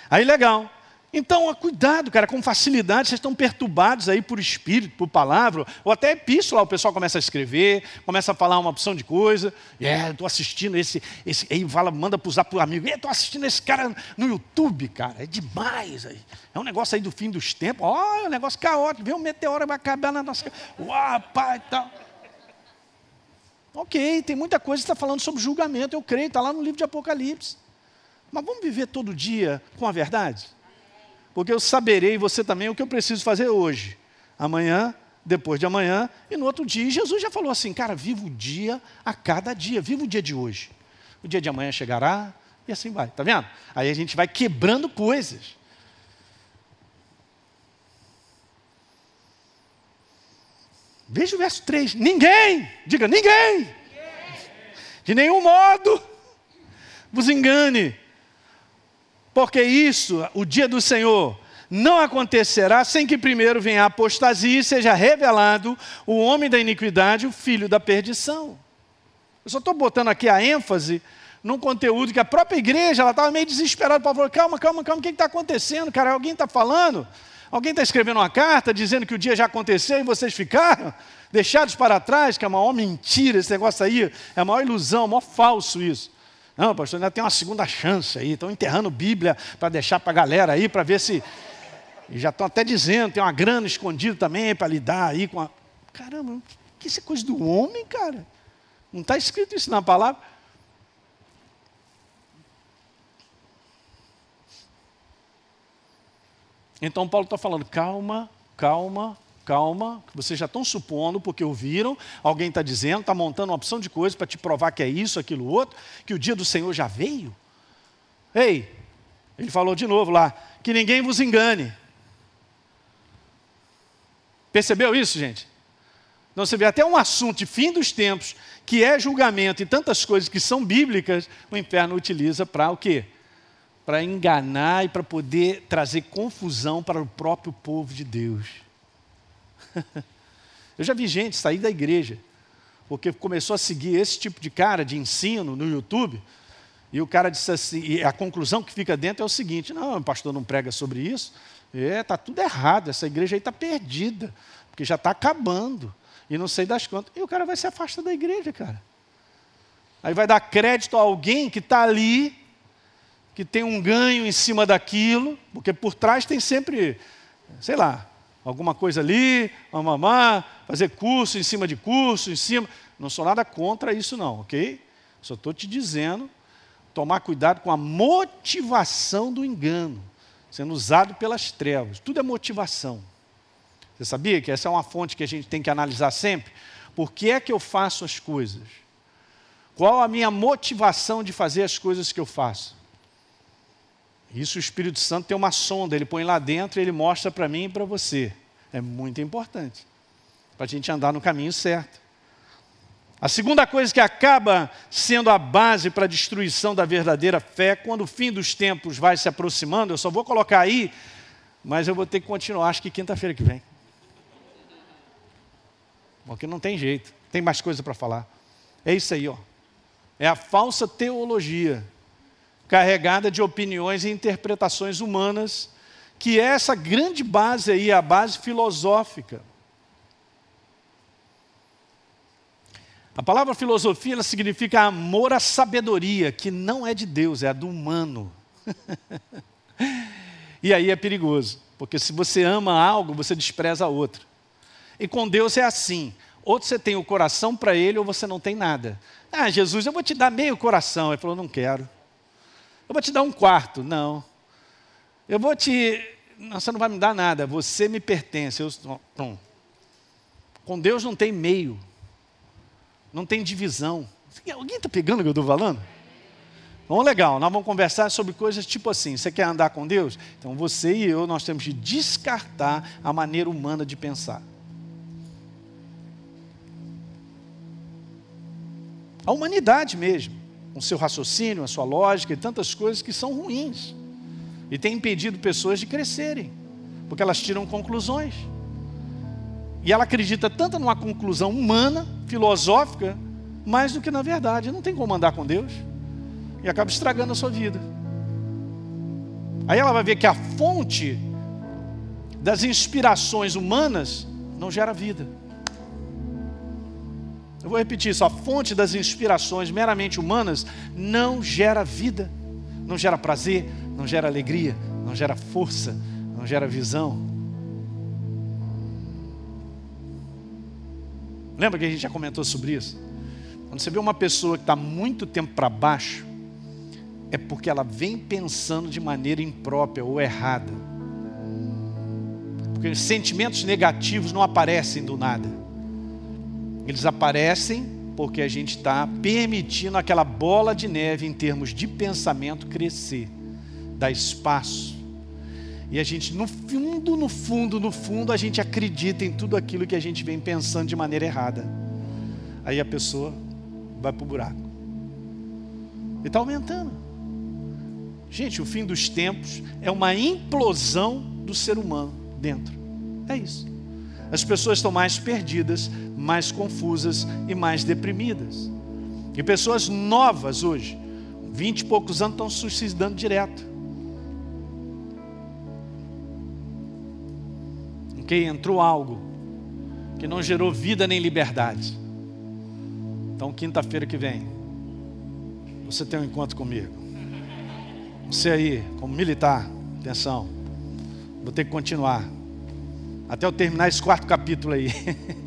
Aí legal. Então, cuidado, cara, com facilidade, vocês estão perturbados aí por espírito, por palavra, ou até epístola, o pessoal começa a escrever, começa a falar uma opção de coisa, é, estou assistindo esse, esse, aí fala, manda usar para o amigo, estou assistindo esse cara no YouTube, cara, é demais aí. É um negócio aí do fim dos tempos, ó, é um negócio caótico, vem um meteoro, vai acabar na nossa. Uau, pai, tal. Ok, tem muita coisa que está falando sobre julgamento, eu creio, está lá no livro de Apocalipse. Mas vamos viver todo dia com a verdade? Porque eu saberei, você também, o que eu preciso fazer hoje, amanhã, depois de amanhã e no outro dia. E Jesus já falou assim, cara, viva o dia a cada dia, viva o dia de hoje. O dia de amanhã chegará e assim vai, tá vendo? Aí a gente vai quebrando coisas. Veja o verso 3. Ninguém, diga ninguém, de nenhum modo vos engane, porque isso, o dia do Senhor, não acontecerá sem que primeiro venha a apostasia e seja revelado o homem da iniquidade, o filho da perdição. Eu só estou botando aqui a ênfase num conteúdo que a própria igreja estava meio desesperada. Paulo falou: calma, calma, calma, o que está acontecendo, cara? Alguém está falando? Alguém está escrevendo uma carta dizendo que o dia já aconteceu e vocês ficaram deixados para trás, que é a maior mentira esse negócio aí, é a maior ilusão, é maior falso isso. Não, pastor, ainda tem uma segunda chance aí. Estão enterrando Bíblia para deixar para a galera aí, para ver se. E já estão até dizendo, tem uma grana escondida também para lidar aí com a. Caramba, que isso é coisa do homem, cara? Não está escrito isso na palavra? Então Paulo está falando, calma, calma, calma, vocês já estão supondo, porque ouviram, alguém está dizendo, está montando uma opção de coisa para te provar que é isso, aquilo, outro, que o dia do Senhor já veio. Ei, ele falou de novo lá, que ninguém vos engane. Percebeu isso, gente? Então você vê até um assunto de fim dos tempos, que é julgamento e tantas coisas que são bíblicas, o inferno utiliza para o quê? Para enganar e para poder trazer confusão para o próprio povo de Deus. Eu já vi gente sair da igreja, porque começou a seguir esse tipo de cara de ensino no YouTube. E o cara disse assim, e a conclusão que fica dentro é o seguinte: não, o pastor não prega sobre isso. É, tá tudo errado, essa igreja aí está perdida, porque já está acabando. E não sei das contas. E o cara vai se afastar da igreja, cara. Aí vai dar crédito a alguém que está ali, que tem um ganho em cima daquilo, porque por trás tem sempre, sei lá, alguma coisa ali, mamamá, fazer curso em cima de curso, em cima. Não sou nada contra isso, não, ok? Só estou te dizendo, tomar cuidado com a motivação do engano, sendo usado pelas trevas. Tudo é motivação. Você sabia que essa é uma fonte que a gente tem que analisar sempre? Por que é que eu faço as coisas? Qual a minha motivação de fazer as coisas que eu faço? Isso o Espírito Santo tem uma sonda, ele põe lá dentro e ele mostra para mim e para você. É muito importante para a gente andar no caminho certo. A segunda coisa que acaba sendo a base para a destruição da verdadeira fé, quando o fim dos tempos vai se aproximando, eu só vou colocar aí, mas eu vou ter que continuar, acho que quinta-feira que vem. Porque não tem jeito, tem mais coisa para falar. É isso aí, ó. É a falsa teologia carregada de opiniões e interpretações humanas, que é essa grande base aí, a base filosófica. A palavra filosofia significa amor à sabedoria, que não é de Deus, é a do humano. e aí é perigoso, porque se você ama algo, você despreza outro. E com Deus é assim: ou você tem o coração para Ele, ou você não tem nada. Ah, Jesus, eu vou te dar meio coração. Ele falou: não quero. Eu vou te dar um quarto. Não. Eu vou te. Você não vai me dar nada. Você me pertence. Eu... Pronto. Com Deus não tem meio. Não tem divisão. Alguém está pegando o que eu estou falando? Bom, legal, nós vamos conversar sobre coisas tipo assim. Você quer andar com Deus? Então você e eu, nós temos de descartar a maneira humana de pensar. A humanidade mesmo com seu raciocínio, a sua lógica e tantas coisas que são ruins. E tem impedido pessoas de crescerem, porque elas tiram conclusões. E ela acredita tanto numa conclusão humana, filosófica, mais do que na verdade. Não tem como andar com Deus. E acaba estragando a sua vida. Aí ela vai ver que a fonte das inspirações humanas não gera vida. Eu vou repetir isso: a fonte das inspirações meramente humanas não gera vida, não gera prazer, não gera alegria, não gera força, não gera visão. Lembra que a gente já comentou sobre isso? Quando você vê uma pessoa que está muito tempo para baixo, é porque ela vem pensando de maneira imprópria ou errada. Porque os sentimentos negativos não aparecem do nada. Eles aparecem porque a gente está permitindo aquela bola de neve em termos de pensamento crescer, dar espaço. E a gente, no fundo, no fundo, no fundo, a gente acredita em tudo aquilo que a gente vem pensando de maneira errada. Aí a pessoa vai para o buraco. E está aumentando. Gente, o fim dos tempos é uma implosão do ser humano dentro. É isso. As pessoas estão mais perdidas, mais confusas e mais deprimidas. E pessoas novas hoje, vinte e poucos anos, estão suicidando direto. Ok? Entrou algo que não gerou vida nem liberdade. Então, quinta-feira que vem, você tem um encontro comigo. Você aí, como militar, atenção, vou ter que continuar. Até eu terminar esse quarto capítulo aí.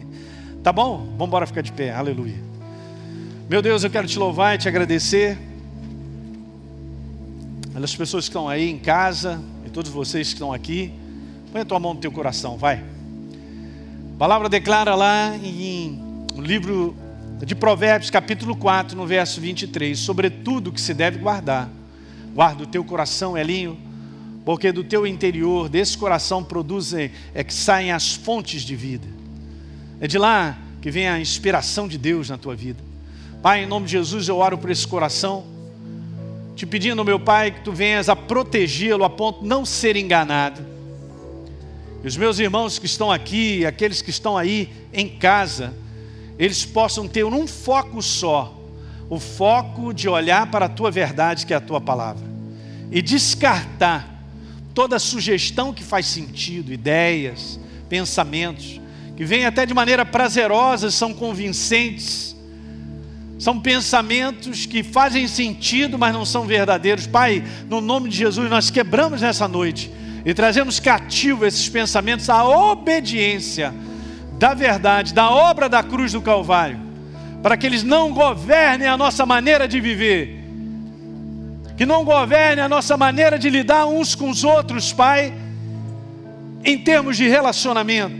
tá bom? Vamos embora ficar de pé. Aleluia. Meu Deus, eu quero te louvar e te agradecer. Pelas pessoas que estão aí em casa e todos vocês que estão aqui. Põe a tua mão no teu coração, vai. A palavra declara lá em no livro de Provérbios, capítulo 4, no verso 23, sobretudo que se deve guardar. Guarda o teu coração, Elinho, porque do teu interior, desse coração, produzem, é que saem as fontes de vida. É de lá que vem a inspiração de Deus na tua vida. Pai, em nome de Jesus, eu oro por esse coração, te pedindo, meu Pai, que tu venhas a protegê-lo a ponto de não ser enganado. E os meus irmãos que estão aqui, aqueles que estão aí em casa, eles possam ter um foco só, o foco de olhar para a tua verdade, que é a tua palavra, e descartar toda sugestão que faz sentido, ideias, pensamentos, que vêm até de maneira prazerosa, são convincentes, são pensamentos que fazem sentido, mas não são verdadeiros. Pai, no nome de Jesus, nós quebramos nessa noite e trazemos cativo esses pensamentos à obediência da verdade, da obra da cruz do Calvário, para que eles não governem a nossa maneira de viver, que não governem a nossa maneira de lidar uns com os outros, Pai, em termos de relacionamento.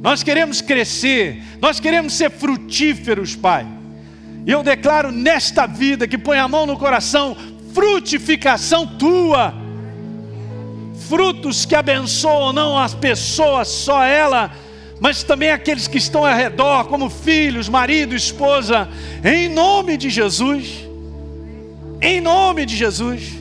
Nós queremos crescer, nós queremos ser frutíferos, Pai. E eu declaro nesta vida que põe a mão no coração, frutificação tua, frutos que abençoam não as pessoas, só ela mas também aqueles que estão ao redor, como filhos, marido, esposa, em nome de Jesus. Em nome de Jesus.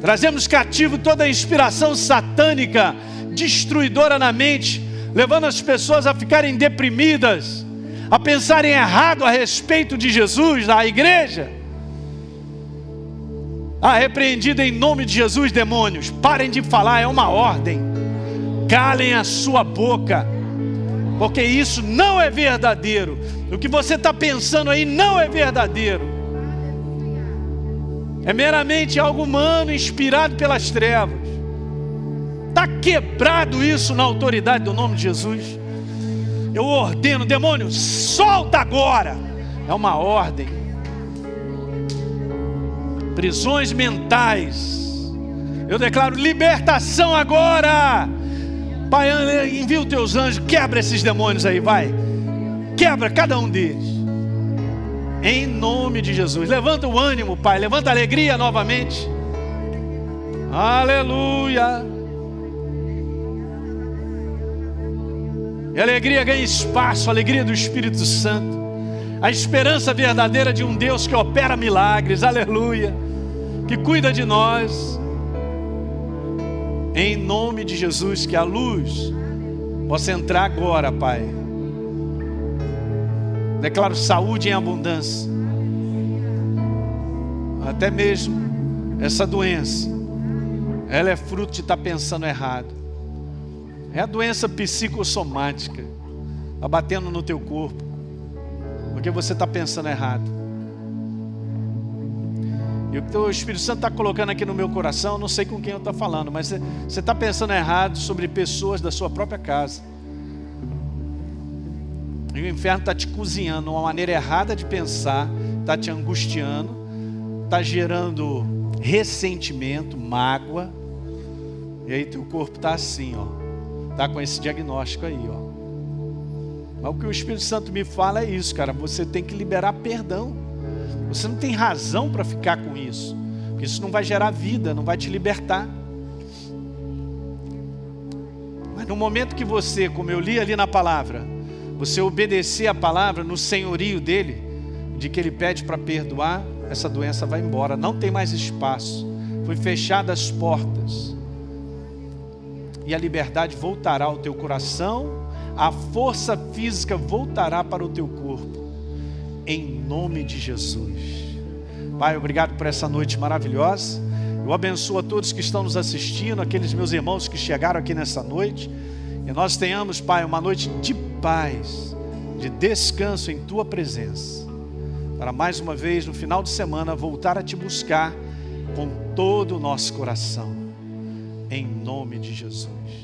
Trazemos cativo toda a inspiração satânica, destruidora na mente, levando as pessoas a ficarem deprimidas, a pensarem errado a respeito de Jesus, da igreja. Ah, repreendido em nome de Jesus, demônios, parem de falar, é uma ordem. Calem a sua boca porque isso não é verdadeiro. O que você está pensando aí não é verdadeiro. É meramente algo humano, inspirado pelas trevas. Está quebrado isso na autoridade do nome de Jesus. Eu ordeno, demônio, solta agora. É uma ordem. Prisões mentais. Eu declaro libertação agora Pai, envia os teus anjos, quebra esses demônios aí, vai. Quebra cada um deles. Em nome de Jesus. Levanta o ânimo, Pai. Levanta a alegria novamente. Aleluia. E a alegria ganha espaço, a alegria do Espírito Santo. A esperança verdadeira de um Deus que opera milagres. Aleluia. Que cuida de nós em nome de Jesus, que a luz possa entrar agora, Pai. Declaro saúde em abundância. Até mesmo essa doença, ela é fruto de estar pensando errado. É a doença psicossomática, abatendo no teu corpo, porque você está pensando errado. E o que o Espírito Santo está colocando aqui no meu coração, não sei com quem eu estou falando, mas você está pensando errado sobre pessoas da sua própria casa. E o inferno está te cozinhando uma maneira errada de pensar, está te angustiando, está gerando ressentimento, mágoa. E aí teu corpo está assim, ó. Está com esse diagnóstico aí, ó. Mas o que o Espírito Santo me fala é isso, cara. Você tem que liberar perdão. Você não tem razão para ficar com isso, porque isso não vai gerar vida, não vai te libertar. Mas no momento que você, como eu li ali na palavra, você obedecer a palavra no senhorio dele, de que ele pede para perdoar, essa doença vai embora, não tem mais espaço. Foi fechadas as portas. E a liberdade voltará ao teu coração, a força física voltará para o teu corpo em nome de Jesus. Pai, obrigado por essa noite maravilhosa. Eu abençoo a todos que estão nos assistindo, aqueles meus irmãos que chegaram aqui nessa noite. E nós tenhamos, Pai, uma noite de paz, de descanso em Tua presença. Para mais uma vez, no final de semana, voltar a Te buscar com todo o nosso coração. Em nome de Jesus.